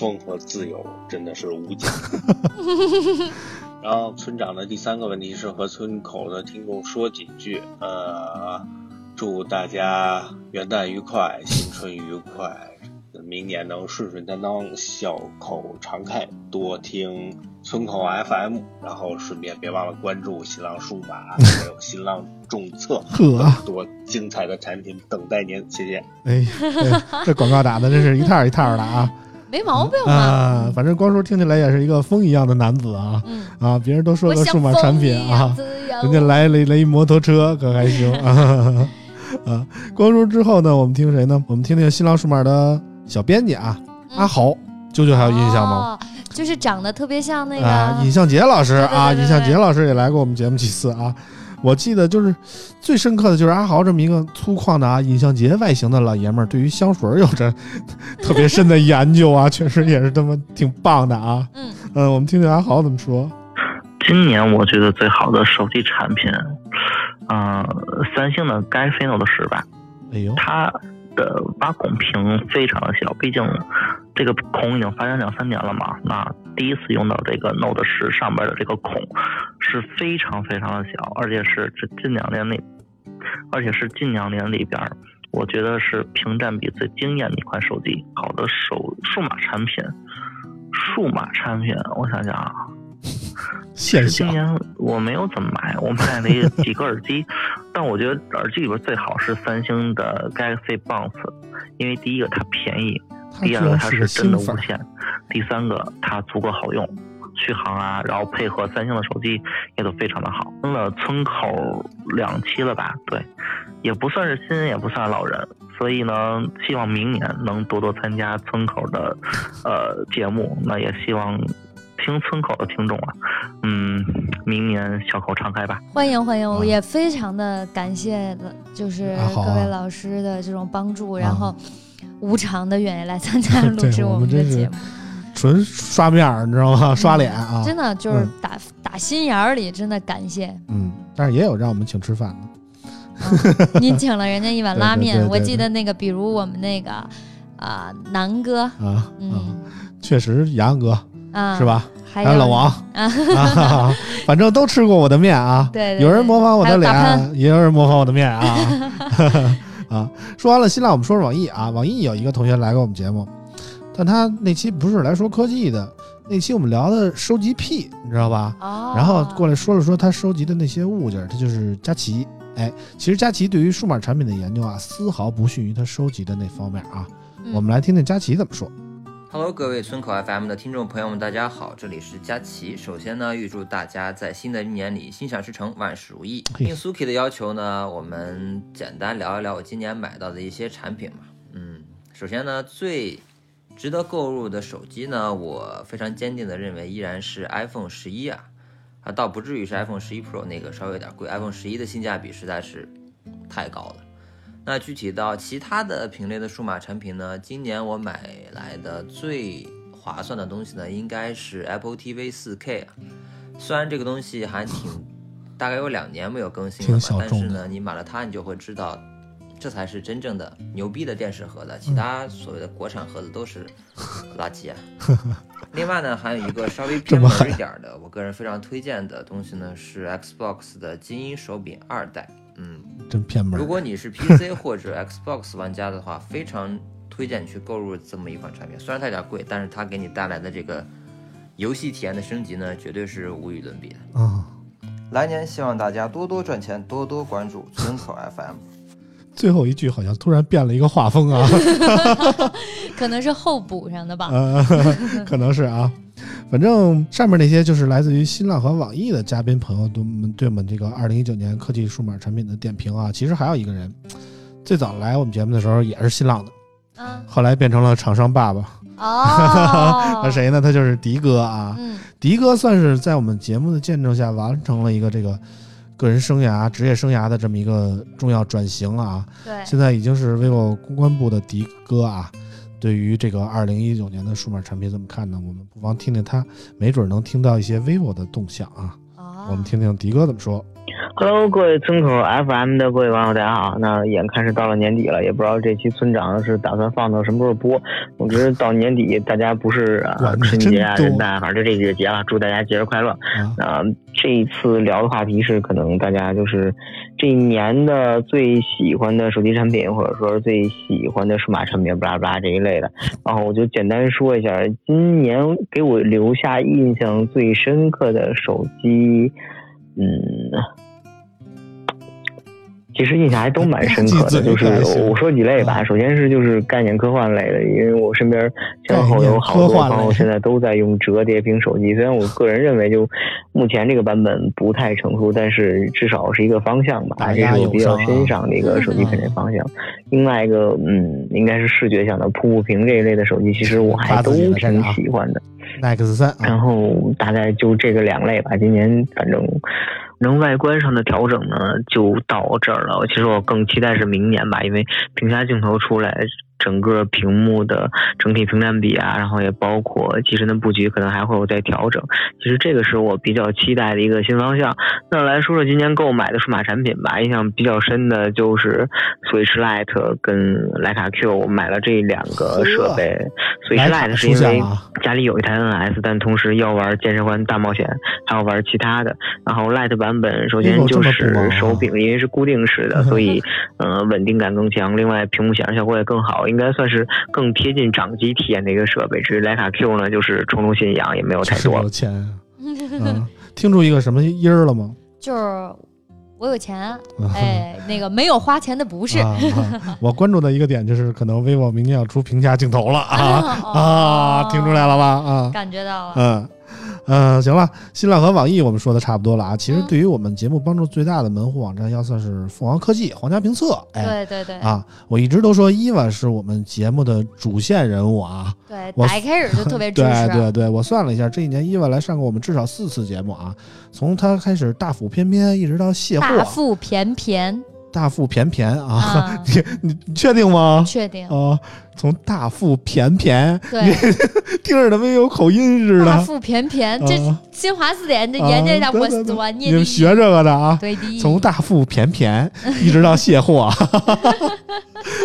S11: 风和自由真的是无价。然后村长的第三个问题是和村口的听众说几句，呃，祝大家元旦愉快，新春愉快，明年能顺顺当当，笑口常开，多听村口 FM，然后顺便别忘了关注新浪数码，还有新浪众测，
S2: 呵
S11: 多精彩的产品等待您，谢谢。
S2: 哎，哎这广告打的真是一套一套的啊！
S1: 没毛病嘛。
S2: 啊，反正光叔听起来也是一个风一样的男子啊！
S1: 嗯
S2: 啊，别人都说
S1: 我像
S2: 个数码产品啊，人家来了来一摩托车，可还行啊！啊，光叔之后呢，我们听谁呢？我们听听新浪数码的小编辑啊，阿豪，舅舅还有印象吗？
S1: 哦，就是长得特别像那个、
S2: 啊，尹相杰老师啊，尹相杰老师也来过我们节目几次啊。我记得就是最深刻的就是阿豪这么一个粗犷的啊尹相杰外形的老爷们儿，对于香水有着 特别深的研究啊，确实也是他妈挺棒的啊。
S1: 嗯嗯
S2: 我们听听阿豪怎么说。
S12: 今年我觉得最好的手机产品，呃，三星的 Galaxy Note 十吧。
S2: 哎呦，
S12: 它的挖孔屏非常的小，毕竟这个孔已经发展两三年了嘛。那第一次用到这个 Note 十上边的这个孔是非常非常的小，而且是这近两年里，而且是近两年里边，我觉得是屏占比最惊艳的一款手机。好的手数码产品，数码产品，我想想啊。
S2: 现
S12: 今年我没有怎么买，我买了一几个耳机，但我觉得耳机里边最好是三星的 Galaxy Bounce，因为第一个它便宜，第二个它是真的无线，第三个它足够好用，续航啊，然后配合三星的手机也都非常的好。用了村口两期了吧？对，也不算是新人，也不算老人，所以呢，希望明年能多多参加村口的呃节目，那也希望。听村口的听众啊，嗯，明年笑口常开吧。
S1: 欢迎欢迎，我也非常的感谢，就是各位老师的这种帮助，然后无偿的愿意来参加 录制
S2: 我
S1: 们的节目，
S2: 纯刷面儿，你知道吗？刷脸啊，
S1: 真的就是
S2: 嗯
S1: 打、打心眼儿里，真的感谢。
S2: 嗯，但是也有让我们请吃饭的。
S1: 您请了人家一碗 拉面，
S2: 对对对对
S1: 我记得那个，比如我们那个啊、南哥，
S2: 啊，
S1: 嗯
S2: 确实杨哥
S1: 啊
S2: 是吧？
S1: 还有
S2: 有老王
S1: 啊
S2: 啊，反正都吃过我的面啊。
S1: 对对
S2: 有人模仿我的脸，也有人模仿我的面啊。啊，说完了新浪，我们说说网易啊。网易有一个同学来过我们节目，但他那期不是来说科技的，那期我们聊的收集癖，你知道吧？
S1: 哦
S2: 然后过来说了说他收集的那些物件，他就是佳琪。哎，其实佳琪对于数码产品的研究啊，丝毫不逊于他收集的那方面啊。
S1: 嗯
S2: 我们来听听佳琪怎么说。
S13: Hello，各位村口 FM 的听众朋友们，大家好，这里是佳琪。首先呢，预祝大家在新的一年里心想事成，万事如意。应 Suki 的要求呢，我们简单聊一聊我今年买到的一些产品嘛。嗯，首先呢，最值得购入的手机呢，我非常坚定的认为依然是 iPhone 十一啊，啊，倒不至于是 iPhone 十一 Pro 那个稍微有点贵，iPhone 十一的性价比实在是太高了。那具体到其他的品类的数码产品呢，今年我买来的最划算的东西呢，应该是 Apple TV 4K 啊。虽然这个东西还挺，大概有两年没有更新了吧但是呢，你买了它，你就会知道，这才是真正的牛逼的电视盒子，其他所谓的国产盒子都是垃圾啊。另外呢，还有一个稍微偏门
S2: 这么狠
S13: 一点儿的，我个人非常推荐的东西呢，是 Xbox 的精英手柄二代。嗯，
S2: 真偏门儿
S13: 如果你是 PC 或者 Xbox 玩家的话，非常推荐你去购入这么一款产品。虽然它有点贵，但是它给你带来的这个游戏体验的升级呢，绝对是无与伦比的。
S2: 啊，
S13: 来年希望大家多多赚钱，多多关注村口 FM。
S2: 最后一句好像突然变了一个画风啊。
S1: 可能是后补上的吧。
S2: 呃，可能是啊，反正上面那些就是来自于新浪和网易的嘉宾朋友，对我们对我们这个二零一九年科技数码产品的点评啊。其实还有一个人，最早来我们节目的时候也是新浪的，
S1: 嗯，
S2: 后来变成了厂商爸爸。
S1: 哦
S2: 那谁呢？他就是迪哥啊。
S1: 嗯，
S2: 迪哥算是在我们节目的见证下，完成了一个这个个人生涯、职业生涯的这么一个重要转型啊。
S1: 对
S2: 现在已经是 vivo 公关部的迪哥啊。对于这个二零一九年的数码产品怎么看呢？我们不妨听听他，没准能听到一些 vivo 的动向啊。我们听听迪哥怎么说。
S14: Hello，各位村口 FM 的各位网友，大家好。那眼看是到了年底了，也不知道这期村长是打算放到什么时候播。总之到年底，大家不是啊春节啊、元旦，反正这几个节了，祝大家节日快乐。啊、这一次聊的话题是可能大家就是这一年的最喜欢的手机产品，或者说最喜欢的数码产品，巴拉巴拉这一类的。然后我就简单说一下，今年给我留下印象最深刻的手机，嗯。其实印象还都蛮深 刻的，就是我说几类吧。首先是就是概念科幻类的，因为我身边前后有好多朋友现在都在用折叠屏手机。虽然我个人认为就目前这个版本不太成熟，但是至少是一个方向吧，这是我比较欣赏的一个手机品类方向。另外一个，嗯，应该是视觉上的瀑布屏这一类的手机，其实我还都挺喜欢的。
S2: Max 三，
S14: 然后大概就这个两类吧。今年反正。能外观上的调整呢，就到这儿了。其实我更期待是明年吧，因为屏下镜头出来。整个屏幕的整体屏占比啊，然后也包括机身的布局，可能还会有再调整。其实这个是我比较期待的一个新方向。那来说说今年购买的数码产品吧，印象比较深的就是 Switch Lite 跟徕卡 Q，我买了这两个设备。Switch Lite 是因为家里有一台 NS，但同时要玩健身环大冒险，还要玩其他的。然后 Lite 版本首先就是手柄，因为是固定式的，所以呃稳定感更强。另外屏幕显示效果也更好。应该算是更贴近掌机体验的一个设备。至于徕卡 Q 呢，就是冲动信仰，也没有太多。
S2: 有钱 啊！听出一个什么音儿了吗？
S1: 就是我有钱，哎，那个没有花钱的不是。
S2: 我关注的一个点就是，可能 vivo 明年要出屏下镜头了啊啊！听出来了吧？啊，
S1: 感觉到了。
S2: 嗯。嗯，行了，新浪和网易我们说的差不多了啊。其实对于我们节目帮助最大的门户网站，要算是凤凰科技、皇家评测。
S1: 对对对。
S2: 啊，我一直都说伊娃是我们节目的主线人物啊。
S1: 对，我一开始就特别支持。
S2: 对对对，我算了一下，这一年伊娃来上过我们至少四次节目啊。从他开始大腹翩翩，一直到卸货。
S1: 大腹便便。
S2: 大腹便便啊！你你确定吗？
S1: 确定
S2: 啊！从大腹便便，
S1: 对，
S2: 听着他妈有口音似的。
S1: 大腹便便，这新华字典这研究一下，我我
S2: 你们学这个的啊？
S1: 对的。
S2: 从大腹便便 一直到卸货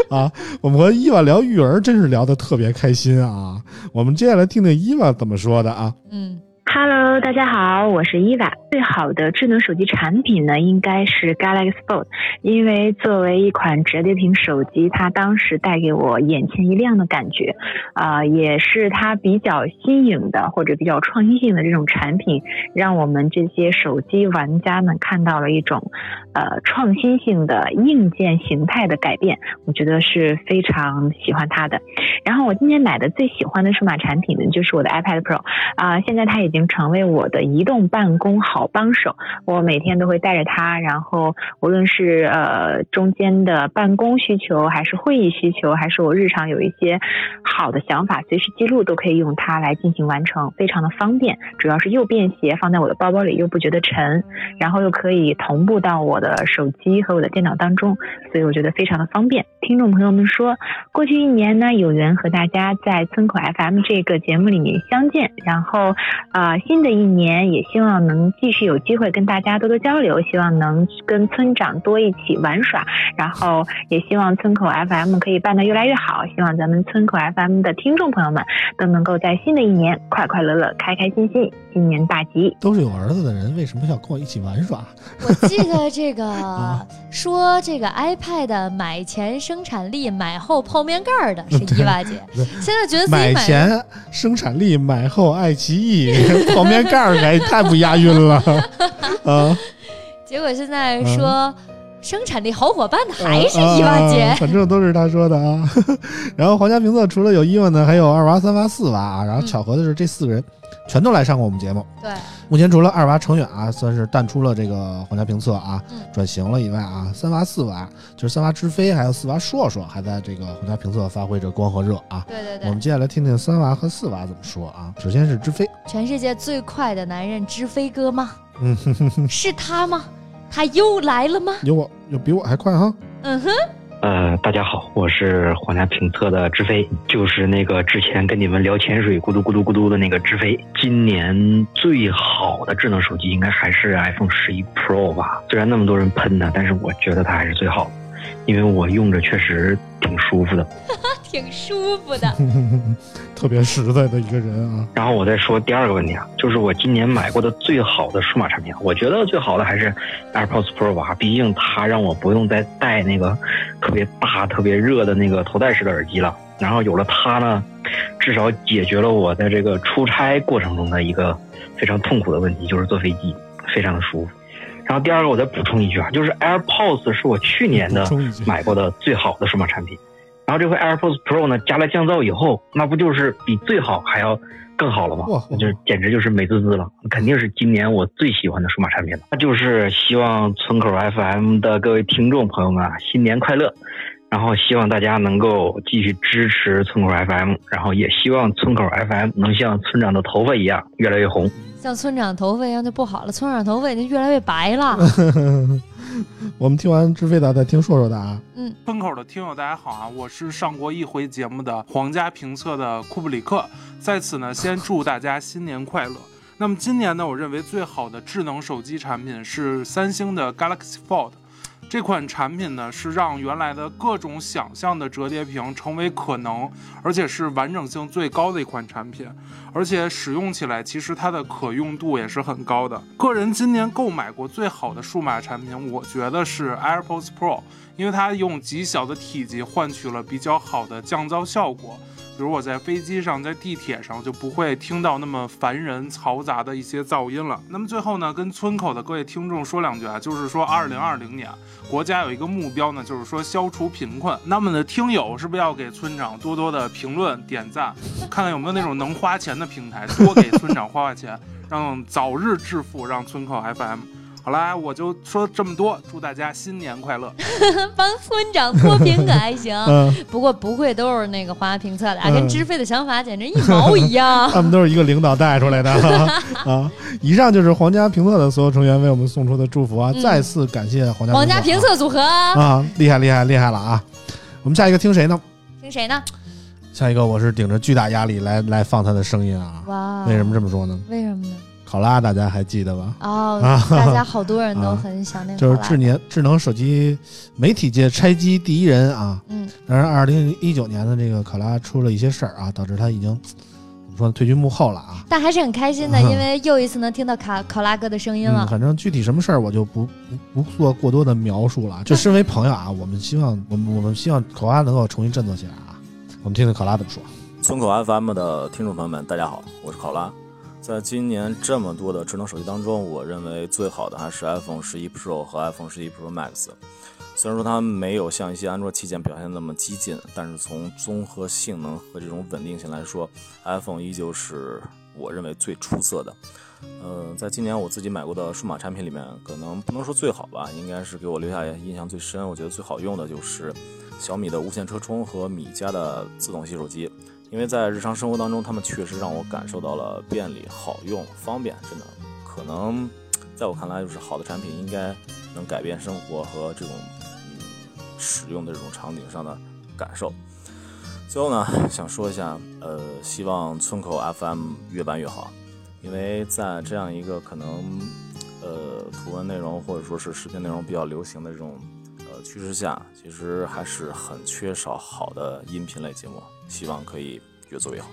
S2: 啊！我们和伊娃聊育儿，真是聊得特别开心啊！我们接下来听听伊娃怎么说的啊？
S1: 嗯。
S15: Hello，大家好，我是伊娃。最好的智能手机产品呢，应该是 Galaxy Fold，因为作为一款折叠屏手机，它当时带给我眼前一亮的感觉，啊，也是它比较新颖的或者比较创新性的这种产品，让我们这些手机玩家们看到了一种，呃，创新性的硬件形态的改变，我觉得是非常喜欢它的。然后我今年买的最喜欢的数码产品呢，就是我的 iPad Pro，啊，现在它已经。成为我的移动办公好帮手，我每天都会带着它，然后无论是呃中间的办公需求，还是会议需求，还是我日常有一些好的想法，随时记录都可以用它来进行完成，非常的方便。主要是又便携，放在我的包包里又不觉得沉，然后又可以同步到我的手机和我的电脑当中，所以我觉得非常的方便。听众朋友们说，过去一年呢，有缘和大家在村口 FM 这个节目里面相见，然后啊。新的一年也希望能继续有机会跟大家多多交流，希望能跟村长多一起玩耍，然后也希望村口 FM 可以办得越来越好，希望咱们村口 FM 的听众朋友们都能够在新的一年快快乐乐、开开心心，新年大吉。
S2: 都是有儿子的人，为什么要跟我一起玩耍？
S1: 我记得这个 说这个 iPad 买前生产力，买后泡面盖的是 伊娃姐，现在觉得自己
S2: 买前生产力，买后爱奇艺。泡面盖儿还太不押韵了 啊！
S1: 结果现在说生产力好伙伴的还是伊娃姐，
S2: 反正都是他说的啊。然后皇家评测除了有伊娃呢，还有二娃、三娃、四娃啊。然后巧合的是，这四个人全都来上过我们节目。
S1: 对。
S2: 目前除了二娃程远啊，算是淡出了这个皇家评测啊，转型了以外啊，三娃四娃就是三娃知飞还有四娃硕硕还在这个皇家评测发挥着光和热啊。
S1: 对对对。
S2: 我们接下来听听三娃和四娃怎么说啊。首先是知飞，
S1: 全世界最快的男人知飞哥吗？
S2: 嗯，
S1: 是他吗？他又来了吗？
S2: 有我，有比我还快哈。
S1: 嗯哼。
S16: 呃，大家好，我是皇家评测的志飞，就是那个之前跟你们聊潜水咕嘟咕嘟咕嘟的那个志飞。今年最好的智能手机应该还是 iPhone 十一 Pro 吧？虽然那么多人喷它，但是我觉得它还是最好的。因为我用着确实挺舒服的。
S1: 挺舒服的，
S2: 特别实在的一个人啊。
S16: 然后我再说第二个问题啊，就是我今年买过的最好的数码产品，我觉得最好的还是 AirPods Pro 吧，毕竟它让我不用再戴那个特别大、特别热的那个头戴式的耳机了。然后有了它呢，至少解决了我在这个出差过程中的一个非常痛苦的问题，就是坐飞机非常的舒服。然后第二个，我再补充一句啊，就是 AirPods 是我去年的买过的最好的数码产品。然后这回 AirPods Pro 呢，加了降噪以后，那不就是比最好还要更好了吗？那就是简直就是美滋滋了，肯定是今年我最喜欢的数码产品了。那就是希望村口 FM 的各位听众朋友们啊，新年快乐！然后希望大家能够继续支持村口 FM，然后也希望村口 FM 能像村长的头发一样越来越红。
S1: 像村长头发一样就不好了，村长头发已经越来越白了。
S2: 我们听完知飞的，再听硕硕的啊。
S1: 嗯，
S17: 村口的听友大家好啊，我是上过一回节目的皇家评测的库布里克，在此呢先祝大家新年快乐。那么今年呢，我认为最好的智能手机产品是三星的 Galaxy Fold。这款产品呢，是让原来的各种想象的折叠屏成为可能，而且是完整性最高的一款产品，而且使用起来其实它的可用度也是很高的。个人今年购买过最好的数码产品，我觉得是 AirPods Pro，因为它用极小的体积换取了比较好的降噪效果。比如我在飞机上，在地铁上就不会听到那么烦人、嘈杂的一些噪音了。那么最后呢，跟村口的各位听众说两句啊，就是说，二零二零年国家有一个目标呢，就是说消除贫困。那么的听友是不是要给村长多多的评论、点赞，看看有没有那种能花钱的平台，多给村长花花钱，让早日致富，让村口 FM。好啦，我就说这么多，祝大家新年快乐！
S1: 帮村长脱贫可还行，
S2: 嗯
S1: 不过不愧都是那个华评测的，啊，跟知飞的想法简直一毛一样。
S2: 他们都是一个领导带出来的啊！以上就是皇家评测的所有成员为我们送出的祝福啊！
S1: 嗯
S2: 再次感谢皇家
S1: 皇家评测组合，
S2: 啊，厉害厉害厉害了啊！我们下一个听谁呢？
S1: 听谁呢？
S2: 下一个我是顶着巨大压力来来放他的声音啊！
S1: 哇
S2: 为什么这么说呢？
S1: 为什么呢？
S2: 考拉大家还记得吧？
S1: 哦，
S2: 啊
S1: 大家好多人都很想念
S2: 就是智年智能手机媒体界拆机第一人啊。
S1: 嗯，
S2: 当然，二零一九年的这个考拉出了一些事儿啊，导致他已经怎么说呢，退居幕后了啊。
S1: 但还是很开心的，因为又一次能听到考考拉哥的声音
S2: 嗯，
S1: 了。
S2: 反正具体什么事儿我就不不不做过多的描述了。就身为朋友啊，我们希望我们我们希望考拉能够重新振作起来啊。我们听听考拉怎么说。
S18: 村口 FM 的听众朋友们，大家好，我是考拉。在今年这么多的智能手机当中，我认为最好的还是 iPhone 十一 Pro 和 iPhone 十一 Pro Max。虽然说它没有像一些安卓旗舰表现那么激进，但是从综合性能和这种稳定性来说，iPhone 依旧是我认为最出色的。呃，在今年我自己买过的数码产品里面，可能不能说最好吧，应该是给我留下印象最深，我觉得最好用的就是小米的无线车充和米家的自动洗手机。因为在日常生活当中，他们确实让我感受到了便利、好用、方便，真的，可能在我看来，就是好的产品应该能改变生活和这种嗯使用的这种场景上的感受。最后呢，想说一下，呃，希望村口 FM 越办越好，因为在这样一个可能呃图文内容或者说是视频内容比较流行的这种呃趋势下，其实还是很缺少好的音频类节目，希望可以越做越好。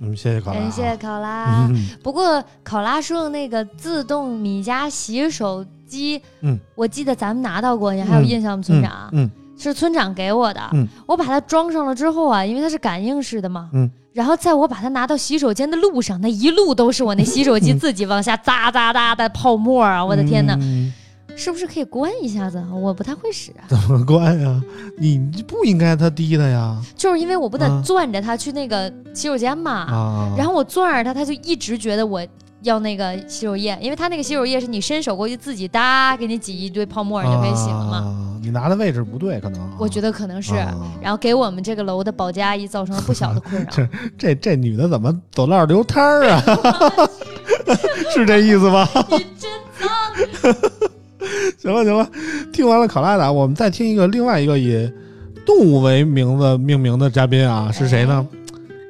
S2: 嗯，谢谢考拉啊。
S1: 感谢考拉。
S2: 嗯
S1: 不过考拉说的那个自动米家洗手机，
S2: 嗯，
S1: 我记得咱们拿到过，你还有印象吗，村长？
S2: 嗯
S1: 是村长给我的。
S2: 嗯
S1: 我把它装上了之后啊，因为它是感应式的嘛，
S2: 嗯，
S1: 然后在我把它拿到洗手间的路上，那一路都是我那洗手机自己往下哒哒哒的泡沫啊！我的天哪，
S2: 嗯
S1: 是不是可以关一下子？我不太会使啊，
S2: 怎么关呀？你不应该它滴的呀。
S1: 就是因为我不得
S2: 啊
S1: 攥着它去那个洗手间嘛，
S2: 啊
S1: 然后我攥着它，它就一直觉得我。要那个洗手液，因为它那个洗手液是你伸手过去自己哒给你挤一堆泡沫，你就可以洗了嘛。
S2: 啊，你拿的位置不对，可能啊。
S1: 我觉得可能是，
S2: 啊
S1: 然后给我们这个楼的保洁阿姨造成了不小的困扰。
S2: 这这这女的怎么走道流摊儿啊？是这意思吧？行了行了，听完了考拉的，我们再听一个另外一个以动物为名字命名的嘉宾啊，是谁呢？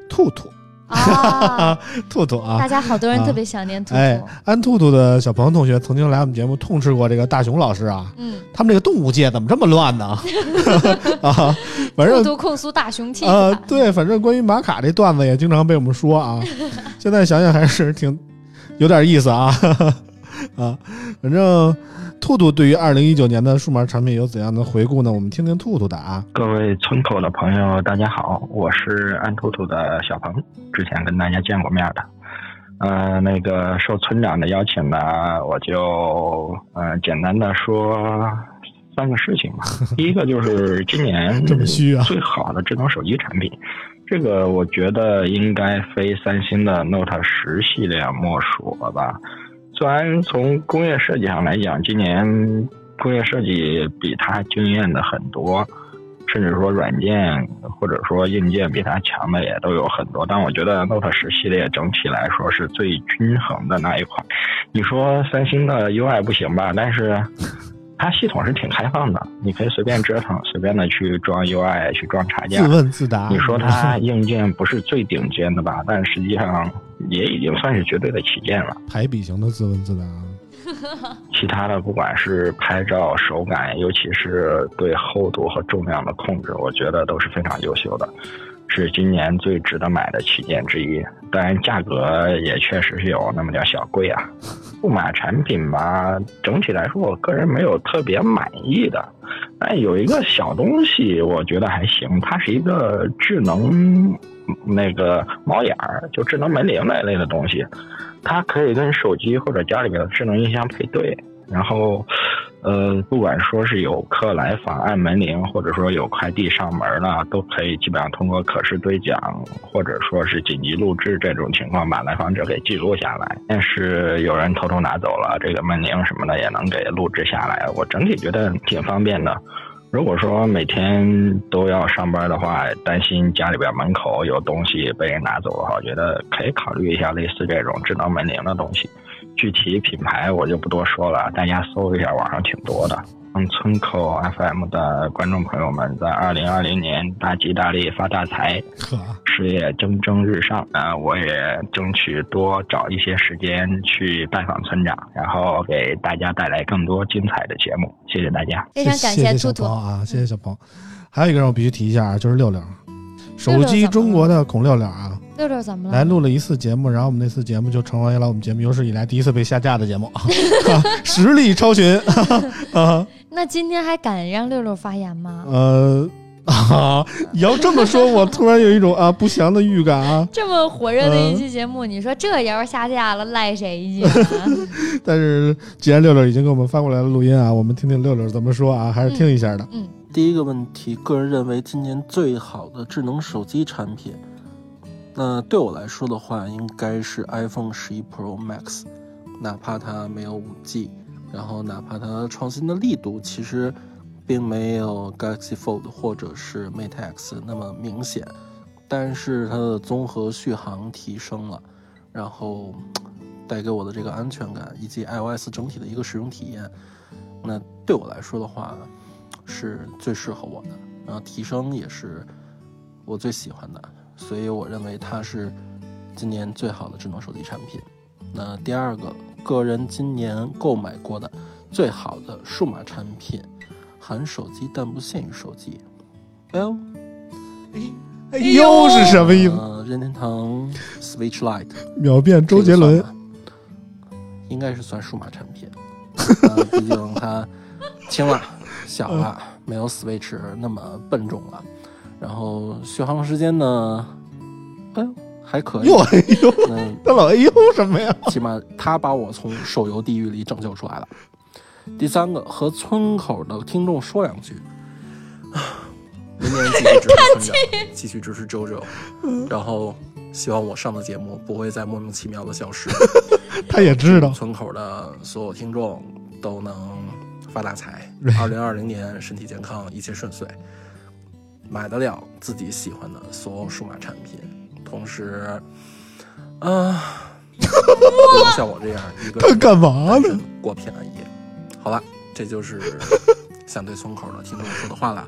S2: 兔兔
S1: 啊
S2: 兔兔啊，
S1: 大家好多人
S2: 啊
S1: 特别想念兔兔。
S2: 哎，安兔兔的小鹏同学曾经来我们节目痛斥过这个大熊老师啊，
S1: 嗯，
S2: 他们这个动物界怎么这么乱呢？啊，反正
S1: 兔兔控诉大熊气
S2: 啊，对，反正关于玛卡这段子也经常被我们说啊。现在想想还是挺有点意思啊啊。反正兔兔对于二零一九年的数码产品有怎样的回顾呢？我们听听兔兔的啊。
S16: 各位村口的朋友，大家好，我是安兔兔的小鹏，之前跟大家见过面的。呃，那个受村长的邀请呢，我就呃简单的说三个事情吧。第一个就是今年
S2: 这么虚啊
S16: 最好的智能手机产品，这个我觉得应该非三星的 Note 十系列莫属了吧。虽然从工业设计上来讲，今年工业设计比它惊艳的很多，甚至说软件或者说硬件比它强的也都有很多，但我觉得 Note 十系列整体来说是最均衡的那一款。你说三星的 UI 不行吧？但是它系统是挺开放的，你可以随便折腾，随便的去装 UI，去装插件。
S2: 自问自答
S16: 你说它 硬件不是最顶尖的吧？但实际上也已经算是绝对的旗舰了。
S2: 排比型的自问自答。
S16: 其他的不管是拍照手感，尤其是对厚度和重量的控制，我觉得都是非常优秀的，是今年最值得买的旗舰之一。当然，价格也确实是有那么点小贵啊。数码产品吧，整体来说，我个人没有特别满意的。但有一个小东西，我觉得还行，它是一个智能那个猫眼儿，就智能门铃那一类的东西。它可以跟手机或者家里面的智能音箱配对，然后，呃，不管说是有客来访按门铃，或者说有快递上门了，都可以基本上通过可视对讲或者说是紧急录制这种情况把来访者给记录下来。但是有人偷偷拿走了这个门铃什么的，也能给录制下来。我整体觉得挺方便的。如果说每天都要上班的话，担心家里边门口有东西被人拿走的话，我觉得可以考虑一下类似这种智能门铃的东西。具体品牌我就不多说了，大家搜一下，网上挺多的。嗯村口 FM 的观众朋友们在二零二零年大吉大利发大财，事业蒸蒸日上。啊，我也争取多找一些时间去拜访村长，然后给大家带来更多精彩的节目。谢谢大家，
S1: 非常感
S2: 谢谢小
S1: 兔兔
S2: 鹏啊，谢谢小鹏。还有一个人我必须提一下啊，就是六六，手机中国的孔六六啊，
S1: 六六怎么了？
S2: 来录了一次节目，然后我们那次节目就成为了我们节目有史以来第一次被下架的节目，实力超群啊！
S1: 那今天还敢让六六发言吗？
S2: 呃啊，你要这么说，我突然有一种啊不祥的预感啊。
S1: 这么火热的一
S2: 嗯
S1: 期节目，你说这要是下架了，赖谁去啊？
S2: 但是既然六六已经给我们发过来了录音啊，我们听听六六怎么说啊，还是听一下的。
S1: 嗯，
S19: 第一个问题，个人认为今年最好的智能手机产品，那对我来说的话，应该是 iPhone 十一 Pro Max，哪怕它没有五 G，然后哪怕它创新的力度其实并没有 Galaxy Fold 或者是 Mate X 那么明显，但是它的综合续航提升了，然后带给我的这个安全感以及 iOS 整体的一个使用体验，那对我来说的话，是最适合我的，然后提升也是我最喜欢的，所以我认为它是今年最好的智能手机产品。那第二个，个人今年购买过的最好的数码产品，含手机但不限于手机。Well，
S2: 哎呦是什么意思？
S19: 呃，任天堂 Switch Lite
S2: 秒变周杰伦
S19: 应该是算数码产品，呃，毕竟它轻了、小了，没有 Switch 那么笨重了。然后续航时间呢，哎呦还可以。
S2: 哟哎呦
S19: 嗯，
S2: 他 老哎呦什么呀？
S19: 起码他把我从手游地狱里拯救出来了。第三个，和村口的听众说两句。明年继续支持村长，继续支持周周，然后希望我上的节目不会再莫名其妙的消失。
S2: 他也知道
S19: 村口的所有听众都能发大财，二零二零年身体健康，一切顺遂，买得了自己喜欢的所有数码产品，同时，啊、不能像我这样一个
S2: 他干嘛呢？
S19: 过平安夜。好了，这就是 想对村口的听众说的话了。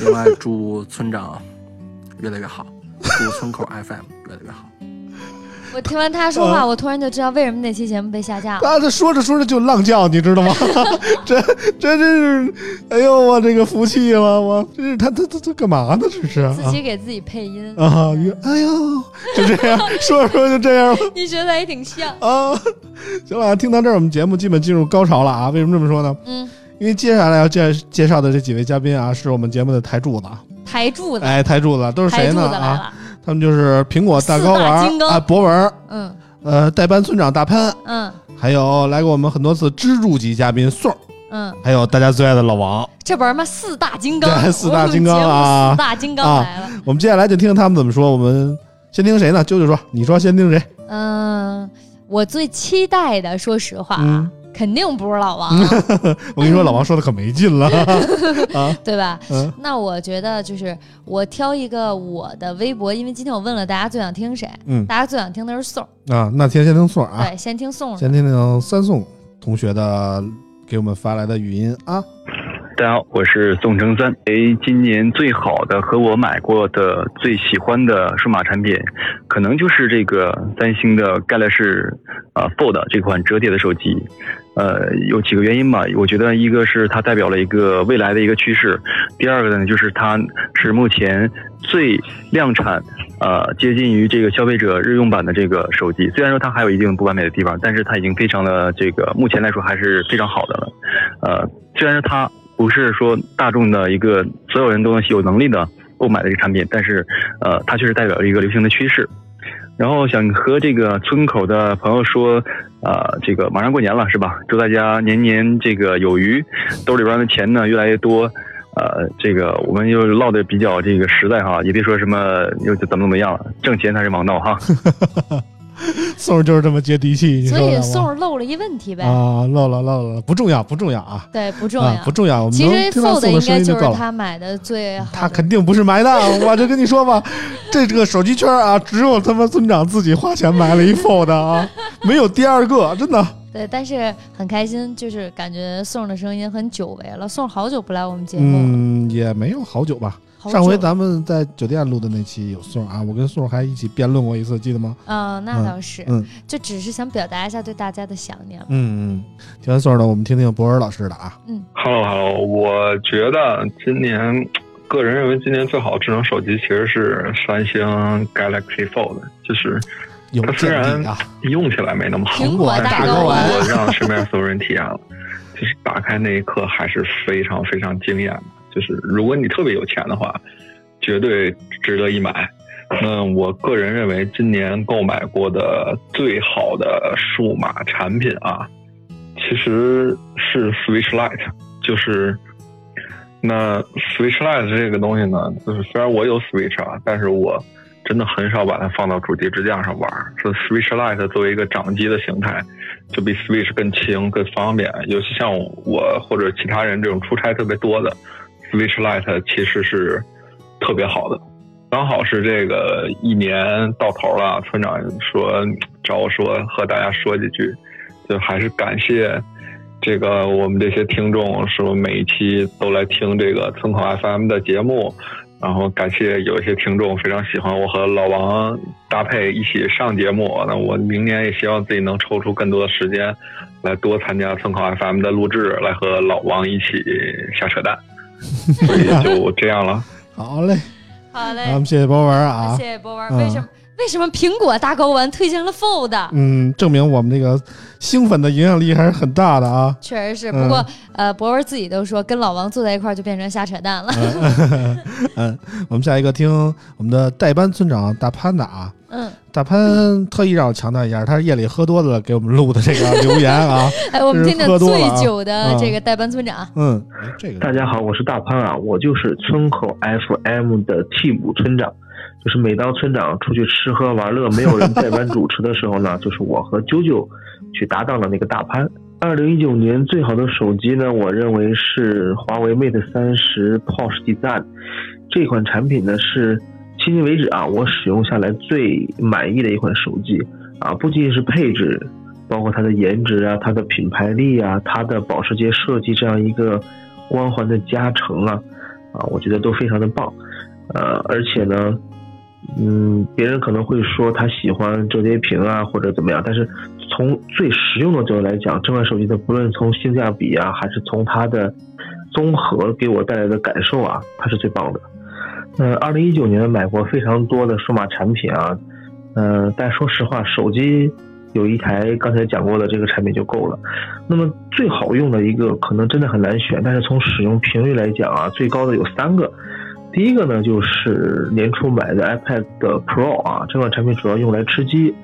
S19: 另外，祝村长越来越好，祝村口 FM 越来越好。
S1: 我听完他说话，我突然就知道为什么那期节目被下架了。
S2: 他这说着说着就浪叫，你知道吗？这这真是，哎呦，我这个服气了，我这是他他他他干嘛呢？这是
S1: 自己给自己配音
S2: 啊！哎呦，就这样说着说着就这样了。
S1: 你觉得也挺像
S2: 啊？行了，听到这儿，我们节目基本进入高潮了啊！为什么这么说呢？
S1: 嗯，
S2: 因为接下来要介介绍的这几位嘉宾啊，是我们节目的台柱子。
S1: 台柱子，
S2: 哎，台柱子都是谁呢？
S1: 啊，
S2: 他们就是苹果大睾丸啊，博文，
S1: 嗯，
S2: 呃，代班村长大潘，
S1: 嗯，
S2: 还有来过我们很多次支柱级嘉宾宋，
S1: 嗯，
S2: 还有大家最爱的老王。
S1: 这不是吗？四大金刚，
S2: 对，四大金刚啊，
S1: 四大金刚来了。
S2: 我们接下来就听听他们怎么说。我们先听谁呢？啾啾说，你说先听谁？
S1: 嗯，我最期待的，说实话。
S2: 嗯
S1: 肯定不是老王，
S2: 我跟你说，老王说的可没劲了 啊，
S1: 对吧？
S2: 嗯，
S1: 那我觉得就是我挑一个我的微博，因为今天我问了大家最想听谁，
S2: 嗯，
S1: 大家最想听的是宋
S2: 啊，那先先听宋啊，
S1: 对，先听宋，
S2: 先听听三宋同学的给我们发来的语音啊。
S16: 大家好，我是宋成三。哎，今年最好的和我买过的最喜欢的数码产品，可能就是这个三星的 Galaxy 啊 Fold 这款折叠的手机。呃，有几个原因吧。我觉得一个是它代表了一个未来的一个趋势，第二个呢就是它是目前最量产、呃接近于这个消费者日用版的这个手机。虽然说它还有一定不完美的地方，但是它已经非常的这个目前来说还是非常好的了。呃，虽然说它。不是说大众的一个所有人都有能力的购买的一个产品，但是呃，它确实代表了一个流行的趋势。然后想和这个村口的朋友说，呃，这个马上过年了是吧？祝大家年年这个有余，兜里边的钱呢越来越多。呃，这个我们又唠的比较这个实在哈，也别说什么又怎么怎么样了，挣钱才是王道哈。
S2: 宋就是这么接地气，
S1: 所以宋漏了一问题呗
S2: 啊，漏了漏了，不重要不重要啊，
S1: 对不重要
S2: 不重要。
S1: 其实
S2: Fold
S1: 应该就是他买的最好，
S2: 他肯定不是买的，我就跟你说吧，这这个手机圈啊，只有他妈村长自己花钱买了一 Fold 啊，没有第二个，真的。
S1: 对，但是很开心，就是感觉宋的声音很久违了，宋好久不来我们节目了，
S2: 嗯，也没有好久吧。上回咱们在酒店录的那期有宋啊，我跟宋还一起辩论过一次，记得吗？
S1: 啊，那倒是，
S2: 嗯，
S1: 就只是想表达一下对大家的想念。
S2: 嗯嗯，听完宋的，我们听听博尔老师的啊。
S1: 嗯
S20: ，Hello Hello，我觉得今年个人认为今年最好的智能手机其实是三星 Galaxy Fold，就是它虽然用起来没那么好，
S1: 苹果大睾丸，
S20: 我让身边所有人体验了，就是打开那一刻还是非常非常惊艳的。就是如果你特别有钱的话，绝对值得一买。那我个人认为，今年购买过的最好的数码产品啊，其实是 Switch Lite。就是那 Switch Lite 这个东西呢，就是虽然我有 Switch 啊，但是我真的很少把它放到主机支架上玩。是 Switch Lite 作为一个掌机的形态，就比 Switch 更轻、更方便。尤其像我或者其他人这种出差特别多的。Switch light 其实是特别好的，刚好是这个一年到头了，村长说找我说和大家说几句，就还是感谢这个我们这些听众，说每一期都来听这个村口 FM 的节目，然后感谢有一些听众非常喜欢我和老王搭配一起上节目，那我明年也希望自己能抽出更多的时间来多参加村口 FM 的录制，来和老王一起瞎扯淡。所以就这样了。
S2: 好嘞，
S1: 好嘞，
S2: 咱们谢谢博文啊，
S1: 谢谢博文。为什么为什么苹果大睾丸推荐了 Fold？
S2: 嗯，证明我们这个兴奋的影响力还是很大的啊。
S1: 确实是，不过呃，博文自己都说跟老王坐在一块儿就变成瞎扯淡了。
S2: 嗯，我们下一个听我们的代班村长大潘的啊。
S1: 嗯，
S2: 大潘特意让我强调一下，他是夜里喝多了给我们录的这个留言啊。
S1: 哎，我们听听醉酒的这
S2: 个
S1: 代班村长。
S2: 嗯，这个
S21: 大家好，我是大潘啊，我就是村口 FM 的替补村长。就是每当村长出去吃喝玩乐，没有人代班主持的时候呢，就是我和啾啾去搭档了那个大潘。二零一九年最好的手机呢，我认为是华为 Mate 三十 POS Design 这款产品呢是。迄今为止啊，我使用下来最满意的一款手机啊，不仅仅是配置，包括它的颜值啊、它的品牌力啊、它的保时捷设计这样一个光环的加成啊，啊，我觉得都非常的棒。呃，而且呢，嗯，别人可能会说他喜欢折叠屏啊或者怎么样，但是从最实用的角度来讲，这款手机的不论从性价比啊，还是从它的综合给我带来的感受啊，它是最棒的。嗯，二零一九年买过非常多的数码产品啊，嗯，但说实话，手机有一台刚才讲过的这个产品就够了。那么最好用的一个可能真的很难选，但是从使用频率来讲啊，最高的有三个。第一个呢，就是年初买的 iPad Pro 啊，这款产品主要用来吃鸡，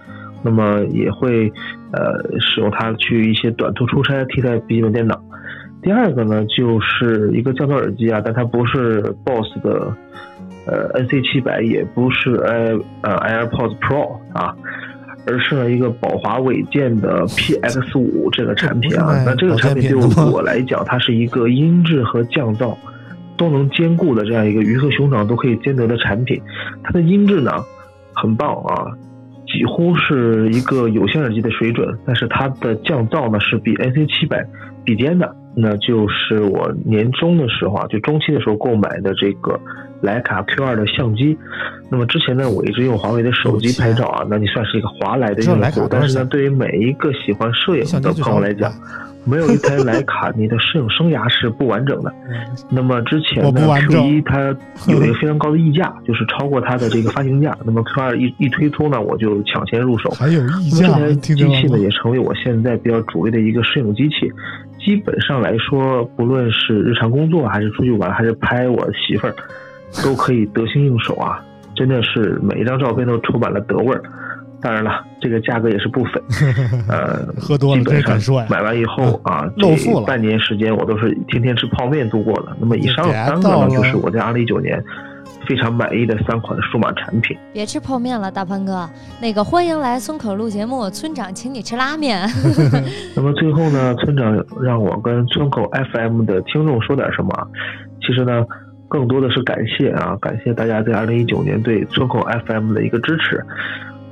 S21: 那么也会呃使用它去一些短途出差替代笔记本电脑。第二个呢，就是一个降噪耳机啊，但它不是 BOSS 的呃 NC 七百，也不是 i 呃 AirPods Pro 啊，而是呢一个宝华韦健的 PX 五这个产品啊。那这个产品对我来讲，它是一个音质和降噪。都能兼顾的这样一个鱼和熊掌都可以兼得的产品，它的音质呢很棒啊，几乎是一个有线耳机的水准，但是它的降噪呢是比 NC 七百比肩的，那就是我年终的时候啊，就中期的时候购买的这个徕卡 Q 二的相机。那么之前呢，我一直用华为的手机拍照啊，那你算是一个华莱的用户，但是呢，对于每一个喜欢摄影的朋友来讲。没有一台徕卡，你的摄影生涯是不完整的。那么之前呢，Q 一它有一个非常高的溢价，就是超过它的这个发行价。那么 Q 二一一推出呢，我就抢先入手。
S2: 还有溢价，
S21: 这台机器呢也成为我现在比较主力的一个摄影机器。基本上来说，不论是日常工作，还是出去玩，还是拍我媳妇儿，都可以得心应手啊！真的是每一张照片都充满了德味儿。当然了，这个价格也是不菲，呃，
S2: 喝多了真敢说呀。
S21: 买完以后啊，这半年时间我都是天天吃泡面度过的。那么以上三个呢，就是我在二零一九年非常满意的三款数码产品。
S1: 别吃泡面了，大潘哥，那个欢迎来村口录节目，村长请你吃拉面。
S21: 那么最后呢，村长让我跟村口 FM 的听众说点什么？其实呢，更多的是感谢啊，感谢大家在二零一九年对村口 FM 的一个支持。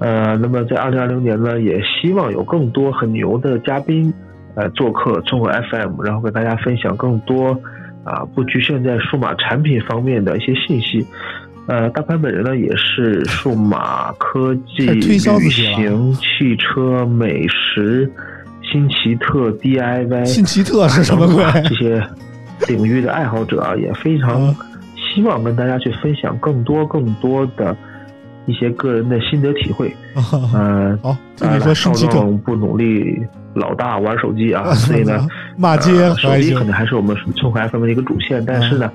S21: 呃，那么在二零二零年呢，也希望有更多很牛的嘉宾，呃，做客中国 FM，然后跟大家分享更多啊，不局限在数码产品方面的一些信息。呃，大潘本人呢，也是数码科技、旅行、汽车、美食、新奇特、DIY、
S2: 新奇特是什么鬼？
S21: 这些领域的爱好者啊，也非常希望跟大家去分享更多更多的。一些个人的心得体会，嗯，
S2: 好，
S21: 听你说少壮不努力，老大玩手机啊，所以呢，
S2: 骂街
S21: 手机可能还是我们村口 FM 的一个主线，但是呢，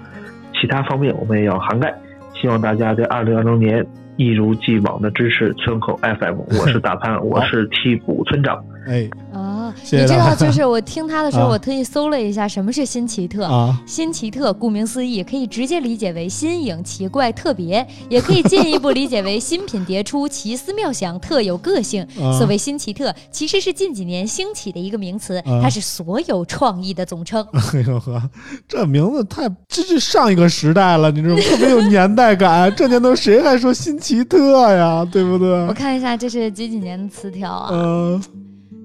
S21: 其他方面我们也要涵盖。希望大家在二零二零年一如既往的支持村口 FM，我是 大潘，我是替补村长，
S2: 哎。
S1: 啊你知道，就是我听他的时候，我特意搜了一下什么是新奇特啊。新奇特，顾名思义，可以直接理解为新颖、奇怪、特别，也可以进一步理解为新品迭出、奇思妙想、特有个性。所谓新奇特，其实是近几年兴起的一个名词，它是所有创意的总称。
S2: 哎呦呵，这名字太这是上一个时代了，你知道吗？特别有 年代感。这年头谁还说新奇特呀？对不对？
S1: 我看一下，这是几几年的词条啊？嗯。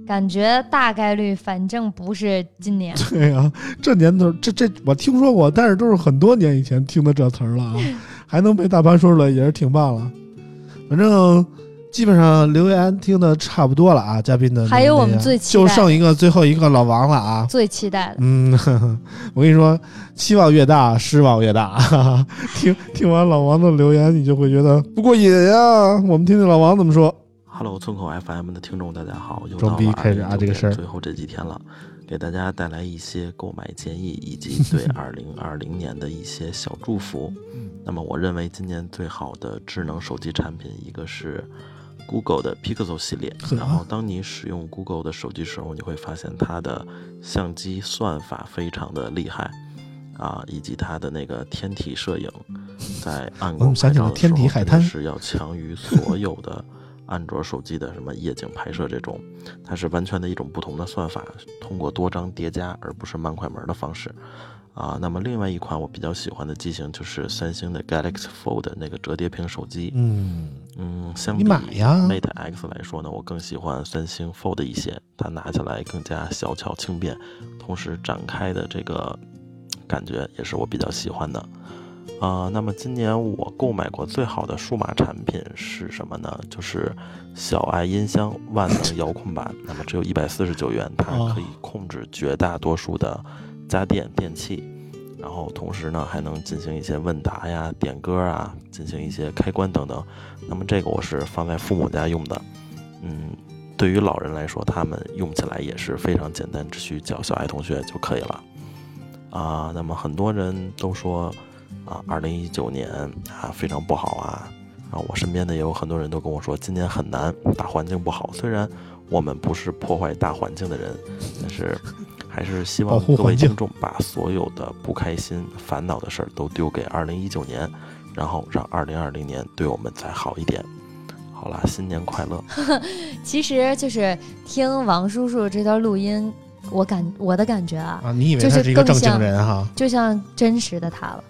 S1: 感觉大概率，反正不是今年。
S2: 对呀，这年头，这这我听说过，但是都是很多年以前听的这词儿了啊，还能被大潘说出来，也是挺棒了。反正基本上留言听的差不多了啊，嘉宾的
S1: 还有我们最期待
S2: 就剩一个最后一个老王了啊，
S1: 最期待的。
S2: 嗯，我跟你说，期望越大，失望越大。哈 哈听听完老王的留言，你就会觉得不过瘾呀。我们听听老王怎么说。
S22: Hello，村口 FM 的听众，大家好！又到了二零二零年最后这几天了，给大家带来一些购买建议，以及 对二零二零年的一些小祝福。那么，我认为今年最好的智能手机产品，一个是 Google 的 Pixel 系列。然后，当你使用 Google 的手机时候，你会发现它的相机算法非常的厉害啊，以及它的那个天体摄影，在暗光拍照的时候是要强于所有的。安卓手机的什么夜景拍摄这种，它是完全的一种不同的算法，通过多张叠加而不是慢快门的方式啊。那么另外一款我比较喜欢的机型就是三星的 Galaxy Fold 那个折叠屏手机。
S2: 嗯
S22: 嗯，相比 Mate X 来说呢，我更喜欢三星 Fold 一些，它拿起来更加小巧轻便，同时展开的这个感觉也是我比较喜欢的。啊，那么今年我购买过最好的数码产品是什么呢？就是小爱音箱万能遥控板。那么只有一百四十九元，它可以控制绝大多数的家电电器，然后同时呢还能进行一些问答呀、点歌啊、进行一些开关等等。那么这个我是放在父母家用的，嗯，对于老人来说，他们用起来也是非常简单，只需叫小爱同学就可以了。啊，那么很多人都说。啊，二零一九年啊非常不好啊！啊，我身边的也有很多人都跟我说，今年很难，大环境不好。虽然我们不是破坏大环境的人，但是还是希望各位听众把所有的不开心、烦恼的事儿都丢给二零一九年，然后让二零二零年对我们再好一点。好啦，新年快乐！
S1: 其实就是听王叔叔这段录音，我感我的感觉啊，
S2: 啊，你以为他
S1: 是
S2: 一个正经人哈？
S1: 就像真实的他了。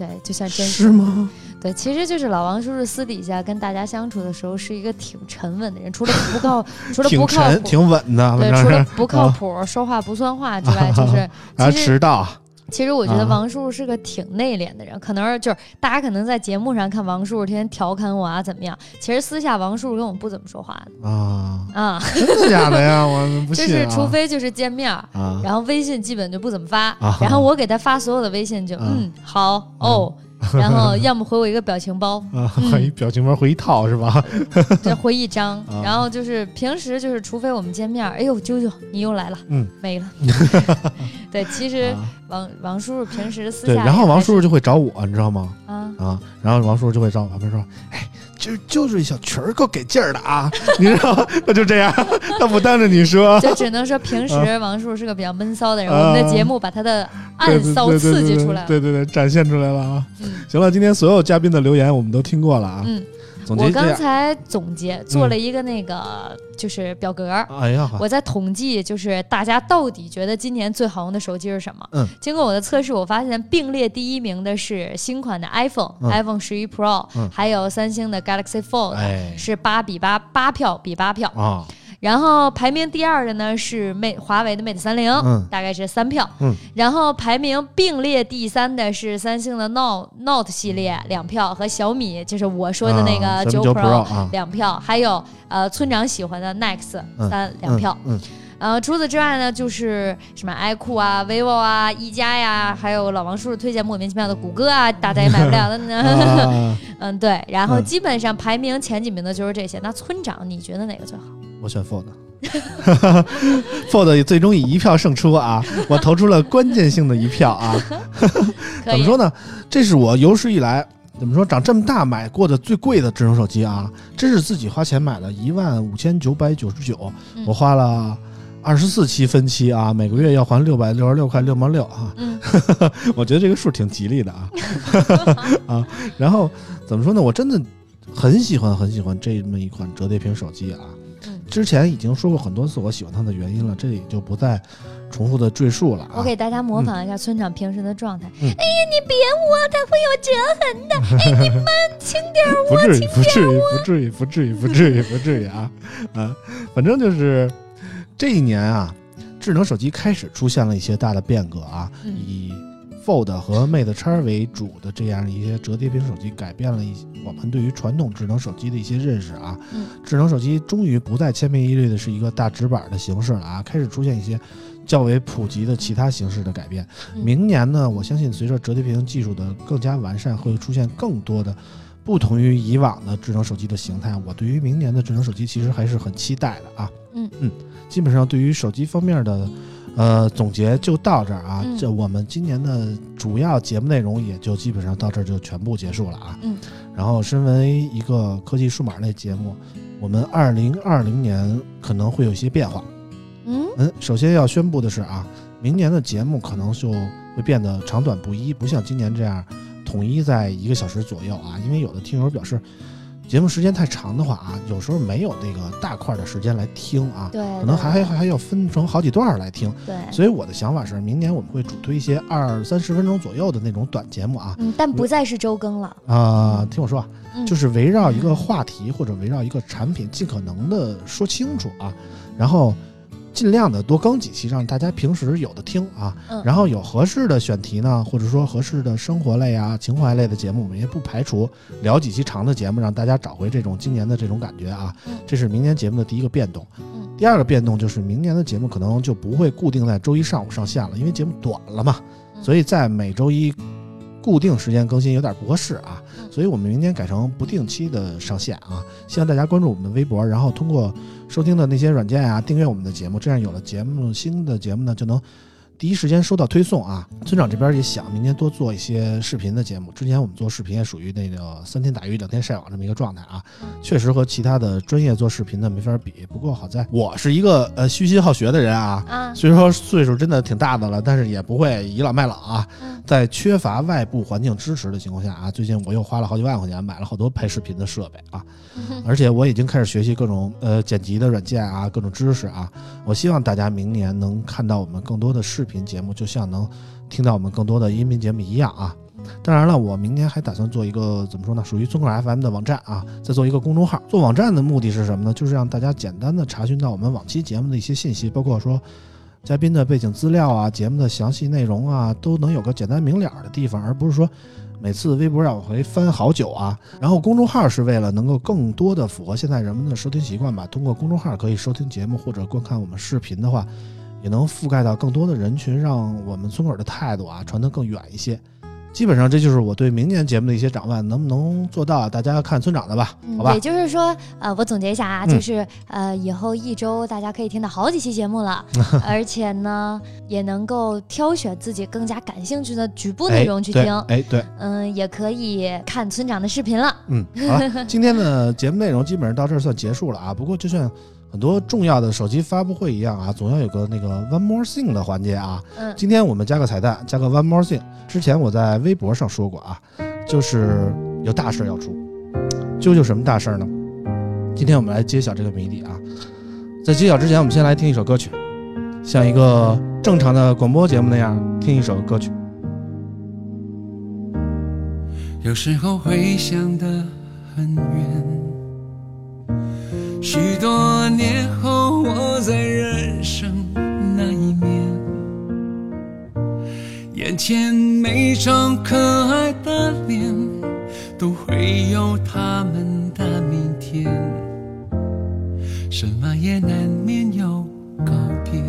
S1: 对，就像真
S2: 是吗？
S1: 对，其实就是老王叔叔私底下跟大家相处的时候是一个挺沉稳的人，除了不靠，除了不靠谱，
S2: 挺稳的。
S1: 对，除了不靠谱，说话不算话之外，就是
S2: 还迟到。
S1: 其实我觉得王叔叔是个挺内敛的人，可能就是大家可能在节目上看王叔叔天天调侃我啊怎么样，其实私下王叔叔跟我不怎么说话
S2: 的。啊。
S1: 啊，
S2: 真的假的呀？我不信。
S1: 就是除非就是见面，然后微信基本就不怎么发，然后我给他发所有的微信就嗯好哦。然后要么回我一个表情包，
S2: 回一表情包，回一套是吧？
S1: 这回一张。然后就是平时就是，除非我们见面，哎呦，啾啾，你又来了，嗯，没了。对，其实王王叔叔平时私下，
S2: 对，然后王叔叔就会找我，你知道吗？
S1: 啊
S2: 啊，然后王叔叔就会找我旁边说，哎。就就是一小裙儿够给劲儿的啊，你知道，他就这样，他不当着你说，
S1: 就只能说平时王叔是个比较闷骚的人，我们的节目把他的暗骚刺激出来了，
S2: 对对对，展现出来了啊。行了，今天所有嘉宾的留言我们都听过了啊。
S1: 嗯。我刚才总结做了一个那个就是表格，
S2: 哎呀，
S1: 我在统计就是大家到底觉得今年最好用的手机是什么？
S2: 嗯，
S1: 经过我的测试，我发现并列第一名的是新款的 iPhone，iPhone 十一 Pro，还有三星的 Galaxy Fold，是八比八，八票比八票
S2: 啊。
S1: 然后排名第二的呢是 Mate 华为的 Mate 三零，大概是三票。
S2: 嗯，
S1: 然后排名并列第三的是三星的 Note Note 系列两票，和小米就是我说的那个九
S2: Pro
S1: 两票，还有呃村长喜欢的 Nex 三两票。
S2: 嗯，
S1: 呃，除此之外呢，就是什么 iQOO 啊、vivo 啊、一加呀，还有老王叔叔推荐莫名其妙的谷歌啊，大家也买不了的呢。嗯，对。然后基本上排名前几名的就是这些。那村长，你觉得哪个最好？
S2: 我选 Fold，Fold 最终以一票胜出啊！我投出了关键性的一票啊！怎么说呢？这是我有史以来怎么说长这么大买过的最贵的智能手机啊！真是自己花钱买的，一万五千九百九十九，我花了二十四期分期啊，每个月要还六百六十六块六毛六啊！我觉得这个数挺吉利的啊！啊，然后怎么说呢？我真的很喜欢很喜欢这么一款折叠屏手机啊！之前已经说过很多次我喜欢它的原因了，这里就不再重复的赘述了。
S1: 我给大家模仿一下村长平时的状态。哎呀，你别握，它会有折痕的。哎，你慢轻点握，
S2: 不至于，不至于，不至于，不至于，不至于，不至于啊！啊，反正就是这一年啊，智能手机开始出现了一些大的变革啊，以。Fold 和 Mate X 为主的这样一些折叠屏手机，改变了一我们对于传统智能手机的一些认识啊。
S1: 嗯，
S2: 智能手机终于不再千篇一律的是一个大直板的形式了啊，开始出现一些较为普及的其他形式的改变。明年呢，我相信随着折叠屏技术的更加完善，会出现更多的不同于以往的智能手机的形态。我对于明年的智能手机其实还是很期待的啊。
S1: 嗯
S2: 嗯，基本上对于手机方面的。呃，总结就到这儿啊。这我们今年的主要节目内容也就基本上到这儿就全部结束了啊。
S1: 嗯。
S2: 然后，身为一个科技数码类节目，我们二零二零年可能会有一些变化。
S1: 嗯
S2: 嗯，首先要宣布的是啊，明年的节目可能就会变得长短不一，不像今年这样统一在一个小时左右啊。因为有的听友表示。节目时间太长的话啊，有时候没有那个大块的时间来听啊，
S1: 对，
S2: 可能还还还要分成好几段来听，
S1: 对。
S2: 所以我的想法是，明年我们会主推一些二三十分钟左右的那种短节目啊，
S1: 嗯，但不再是周更了
S2: 啊。听我说啊，就是围绕一个话题或者围绕一个产品，尽可能的说清楚啊，然后尽量的多更几期，让大家平时有的听啊。然后有合适的选题呢，或者说合适的生活类啊、情怀类的节目，我们也不排除聊几期长的节目，让大家找回这种今年的这种感觉啊。这是明年节目的第一个变动。第二个变动就是明年的节目可能就不会固定在周一上午上线了，因为节目短了嘛，所以在每周一固定时间更新有点不合适啊。所以我们明天改成不定期的上线啊，希望大家关注我们的微博，然后通过收听的那些软件啊，订阅我们的节目，这样有了节目新的节目呢，就能。第一时间收到推送啊！村长这边也想明年多做一些视频的节目。之前我们做视频也属于那个三天打鱼两天晒网这么一个状态啊，确实和其他的专业做视频的没法比。不过好在我是一个呃虚心好学的人啊，虽说岁数真的挺大的了，但是也不会倚老卖老啊。在缺乏外部环境支持的情况下啊，最近我又花了好几万块钱买了好多拍视频的设备啊，而且我已经开始学习各种呃剪辑的软件啊，各种知识啊。我希望大家明年能看到我们更多的视频频节目，就像能听到我们更多的音频节目一样啊。当然了，我明年还打算做一个怎么说呢，属于综合 FM 的网站啊，再做一个公众号。做网站的目的是什么呢？就是让大家简单的查询到我们往期节目的一些信息，包括说。嘉宾的背景资料啊，节目的详细内容啊，都能有个简单明了的地方，而不是说每次微博要往回翻好久啊。然后公众号是为了能够更多的符合现在人们的收听习惯吧，通过公众号可以收听节目或者观看我们视频的话，也能覆盖到更多的人群，让我们村口的态度啊传得更远一些。基本上这就是我对明年节目的一些展望，能不能做到，大家看村长的吧，好吧？
S1: 也就是说，呃，我总结一下啊，就是呃，以后一周大家可以听到好几期节目了，而且呢，也能够挑选自己更加感兴趣的局部内容去听，
S2: 哎，对，
S1: 嗯，也可以看村长的视频了。
S2: 嗯，好了，今天的节目内容基本上到这儿算结束了啊。不过就像很多重要的手机发布会一样啊，总要有个那个 one more thing 的环节啊。嗯，今天我们加个彩蛋，加个 one more thing。之前我在微博上说过啊，就是有大事要出，究竟什么大事呢？今天我们来揭晓这个谜底啊。在揭晓之前，我们先来听一首歌曲，像一个正常的广播节目那样听一首歌曲。
S23: 有时候会想得很远。许多年后，我在人生那一面，眼前每张可爱的脸，都会有他们的明天。什么也难免有告别，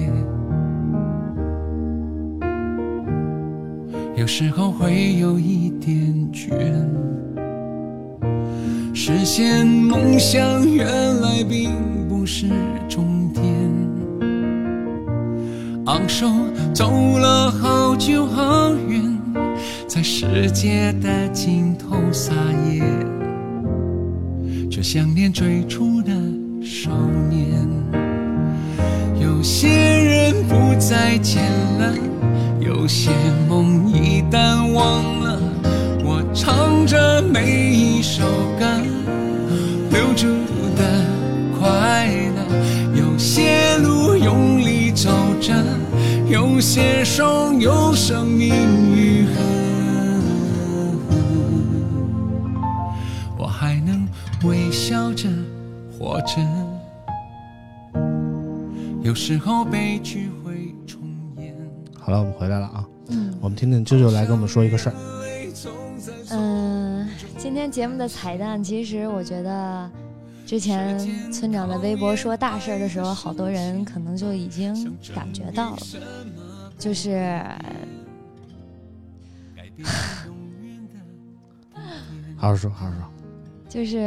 S23: 有时候会有一点倦。实现梦想原来并不是终点，昂首走了好久好远，在世界的尽头撒野，却想念最初的少年。有些人不再见了，有些梦一旦忘了。我唱着每一首歌，留住的快乐。有些路用力走着，有些伤有生命愈合。我还能微笑着活着。有时候悲剧会重演。
S2: 好了，我们回来了啊。嗯，我们听听舅舅来跟我们说一个事儿。
S1: 嗯，今天节目的彩蛋，其实我觉得，之前村长在微博说大事儿的时候，好多人可能就已经感觉到了，就是，
S2: 好好说，好好说，
S1: 就是，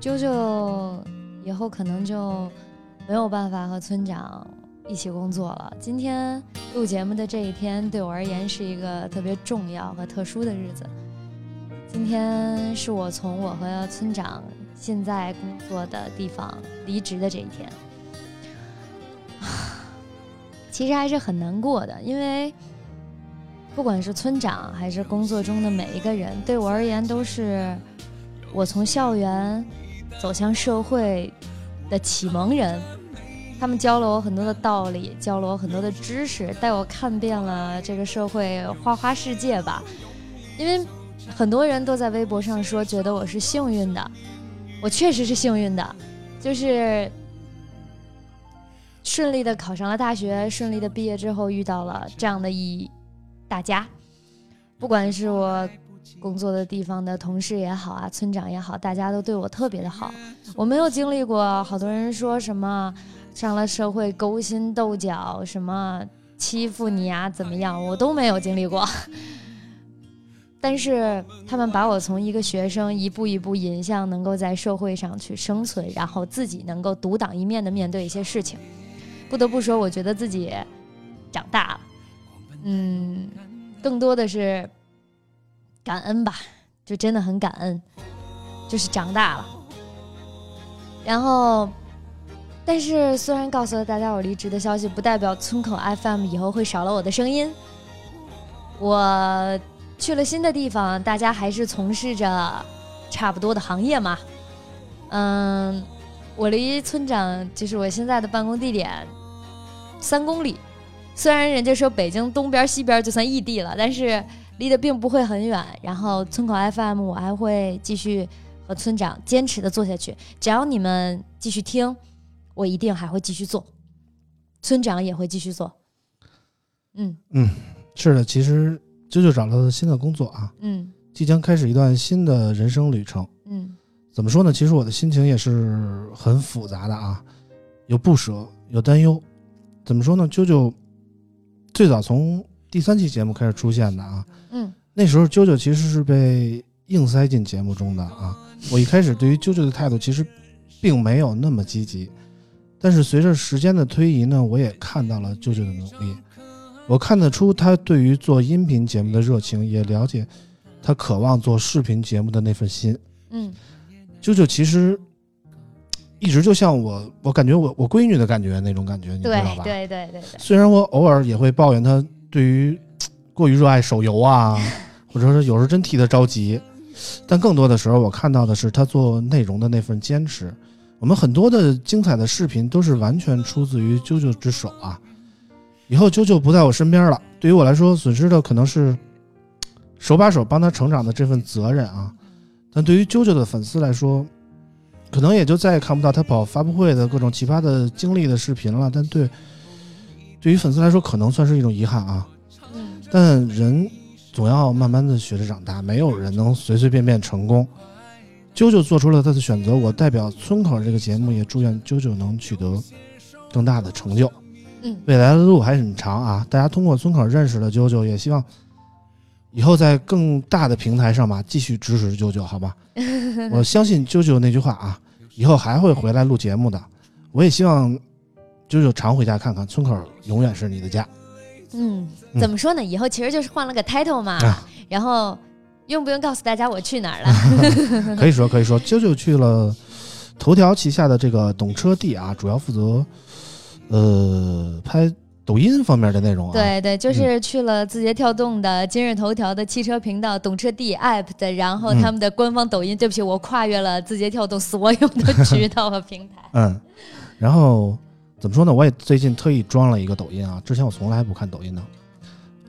S1: 啾啾以后可能就没有办法和村长。一起工作了。今天录节目的这一天，对我而言是一个特别重要和特殊的日子。今天是我从我和村长现在工作的地方离职的这一天。其实还是很难过的，因为不管是村长还是工作中的每一个人，对我而言都是我从校园走向社会的启蒙人。他们教了我很多的道理，教了我很多的知识，带我看遍了这个社会花花世界吧。因为很多人都在微博上说，觉得我是幸运的，我确实是幸运的。就是顺利的考上了大学，顺利的毕业之后遇到了这样的一大家，不管是我工作的地方的同事也好啊，村长也好，大家都对我特别的好。我没有经历过好多人说什么上了社会勾心斗角，什么欺负你啊怎么样，我都没有经历过。但是他们把我从一个学生一步一步引向能够在社会上去生存，然后自己能够独当一面的面对一些事情。不得不说，我觉得自己长大了，嗯，更多的是感恩吧，就真的很感恩，就是长大了。然后，但是虽然告诉了大家我离职的消息，不代表村口 FM 以后会少了我的声音。我。去了新的地方，大家还是从事着差不多的行业嘛。嗯，我离村长就是我现在的办公地点三公里，虽然人家说北京东边西边就算异地了，但是离得并不会很远。然后村口 FM 我还会继续和村长坚持的做下去，只要你们继续听，我一定还会继续做，村长也会继续做。嗯
S2: 嗯，是的，其实。舅舅找到了新的工作啊，
S1: 嗯，
S2: 即将开始一段新的人生旅程，
S1: 嗯，
S2: 怎么说呢？其实我的心情也是很复杂的啊，有不舍，有担忧。怎么说呢？啾啾最早从第三期节目开始出现的啊，
S1: 嗯，
S2: 那时候啾啾其实是被硬塞进节目中的啊。我一开始对于啾啾的态度其实并没有那么积极，但是随着时间的推移呢，我也看到了舅舅的努力。我看得出他对于做音频节目的热情，也了解他渴望做视频节目的那份心。
S1: 嗯，
S2: 舅舅其实一直就像我，我感觉我我闺女的感觉那种感觉，你知道吧？
S1: 对对对对。
S2: 虽然我偶尔也会抱怨他对于过于热爱手游啊，或者说有时候真替他着急，但更多的时候我看到的是他做内容的那份坚持。我们很多的精彩的视频都是完全出自于啾啾之手啊。以后啾啾不在我身边了，对于我来说，损失的可能是手把手帮他成长的这份责任啊。但对于啾啾的粉丝来说，可能也就再也看不到他跑发布会的各种奇葩的经历的视频了。但对，对于粉丝来说，可能算是一种遗憾啊。但人总要慢慢的学着长大，没有人能随随便便成功。啾啾做出了他的选择，我代表村口这个节目，也祝愿啾啾能取得更大的成就。
S1: 嗯，
S2: 未来的路还很长啊！大家通过村口认识了啾啾，也希望以后在更大的平台上吧，继续支持啾啾，好吧？我相信啾啾那句话啊，以后还会回来录节目的。我也希望啾啾常回家看看，村口永远是你的家。
S1: 嗯，怎么说呢？以后其实就是换了个 title 嘛。然后用不用告诉大家我去哪儿了？
S2: 可以说，可以说，啾啾去了头条旗下的这个懂车帝啊，主要负责。呃，拍抖音方面的内容啊，
S1: 对对，就是去了字节跳动的、今日头条的汽车频道、懂车帝 app 的，然后他们的官方抖音。对不起，我跨越了字节跳动所有的渠道和平台。
S2: 嗯，然后怎么说呢？我也最近特意装了一个抖音啊，之前我从来不看抖音的，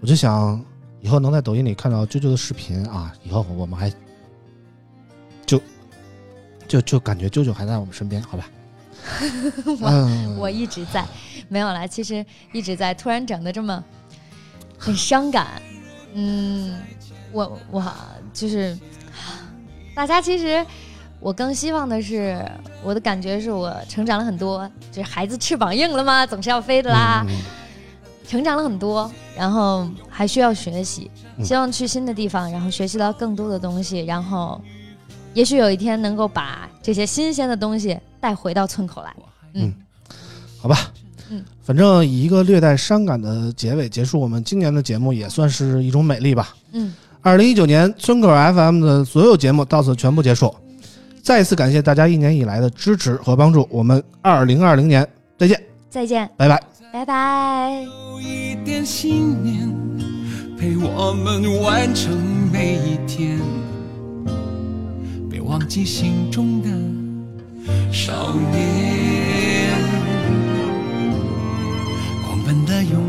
S2: 我就想以后能在抖音里看到啾啾的视频啊，以后我们还就就就感觉啾啾还在我们身边，好吧？
S1: 我我一直在，没有了。其实一直在，突然整的这么很伤感。嗯，我我就是大家其实我更希望的是，我的感觉是我成长了很多。就是孩子翅膀硬了吗？总是要飞的啦。成长了很多，然后还需要学习，希望去新的地方，然后学习到更多的东西，然后也许有一天能够把这些新鲜的东西。带回到村口来，嗯，
S2: 好吧，
S1: 嗯，
S2: 反正以一个略带伤感的结尾结束我们今年的节目，也算是一种美丽吧。
S1: 嗯，
S2: 二零一九年村口 FM 的所有节目到此全部结束，再一次感谢大家一年以来的支持和帮助，我们二零二零年再见，
S1: 再见，
S2: 拜拜，
S1: 拜拜。
S23: 有一点信念陪我们完成每一天，别忘记心中的。少年，狂奔的，勇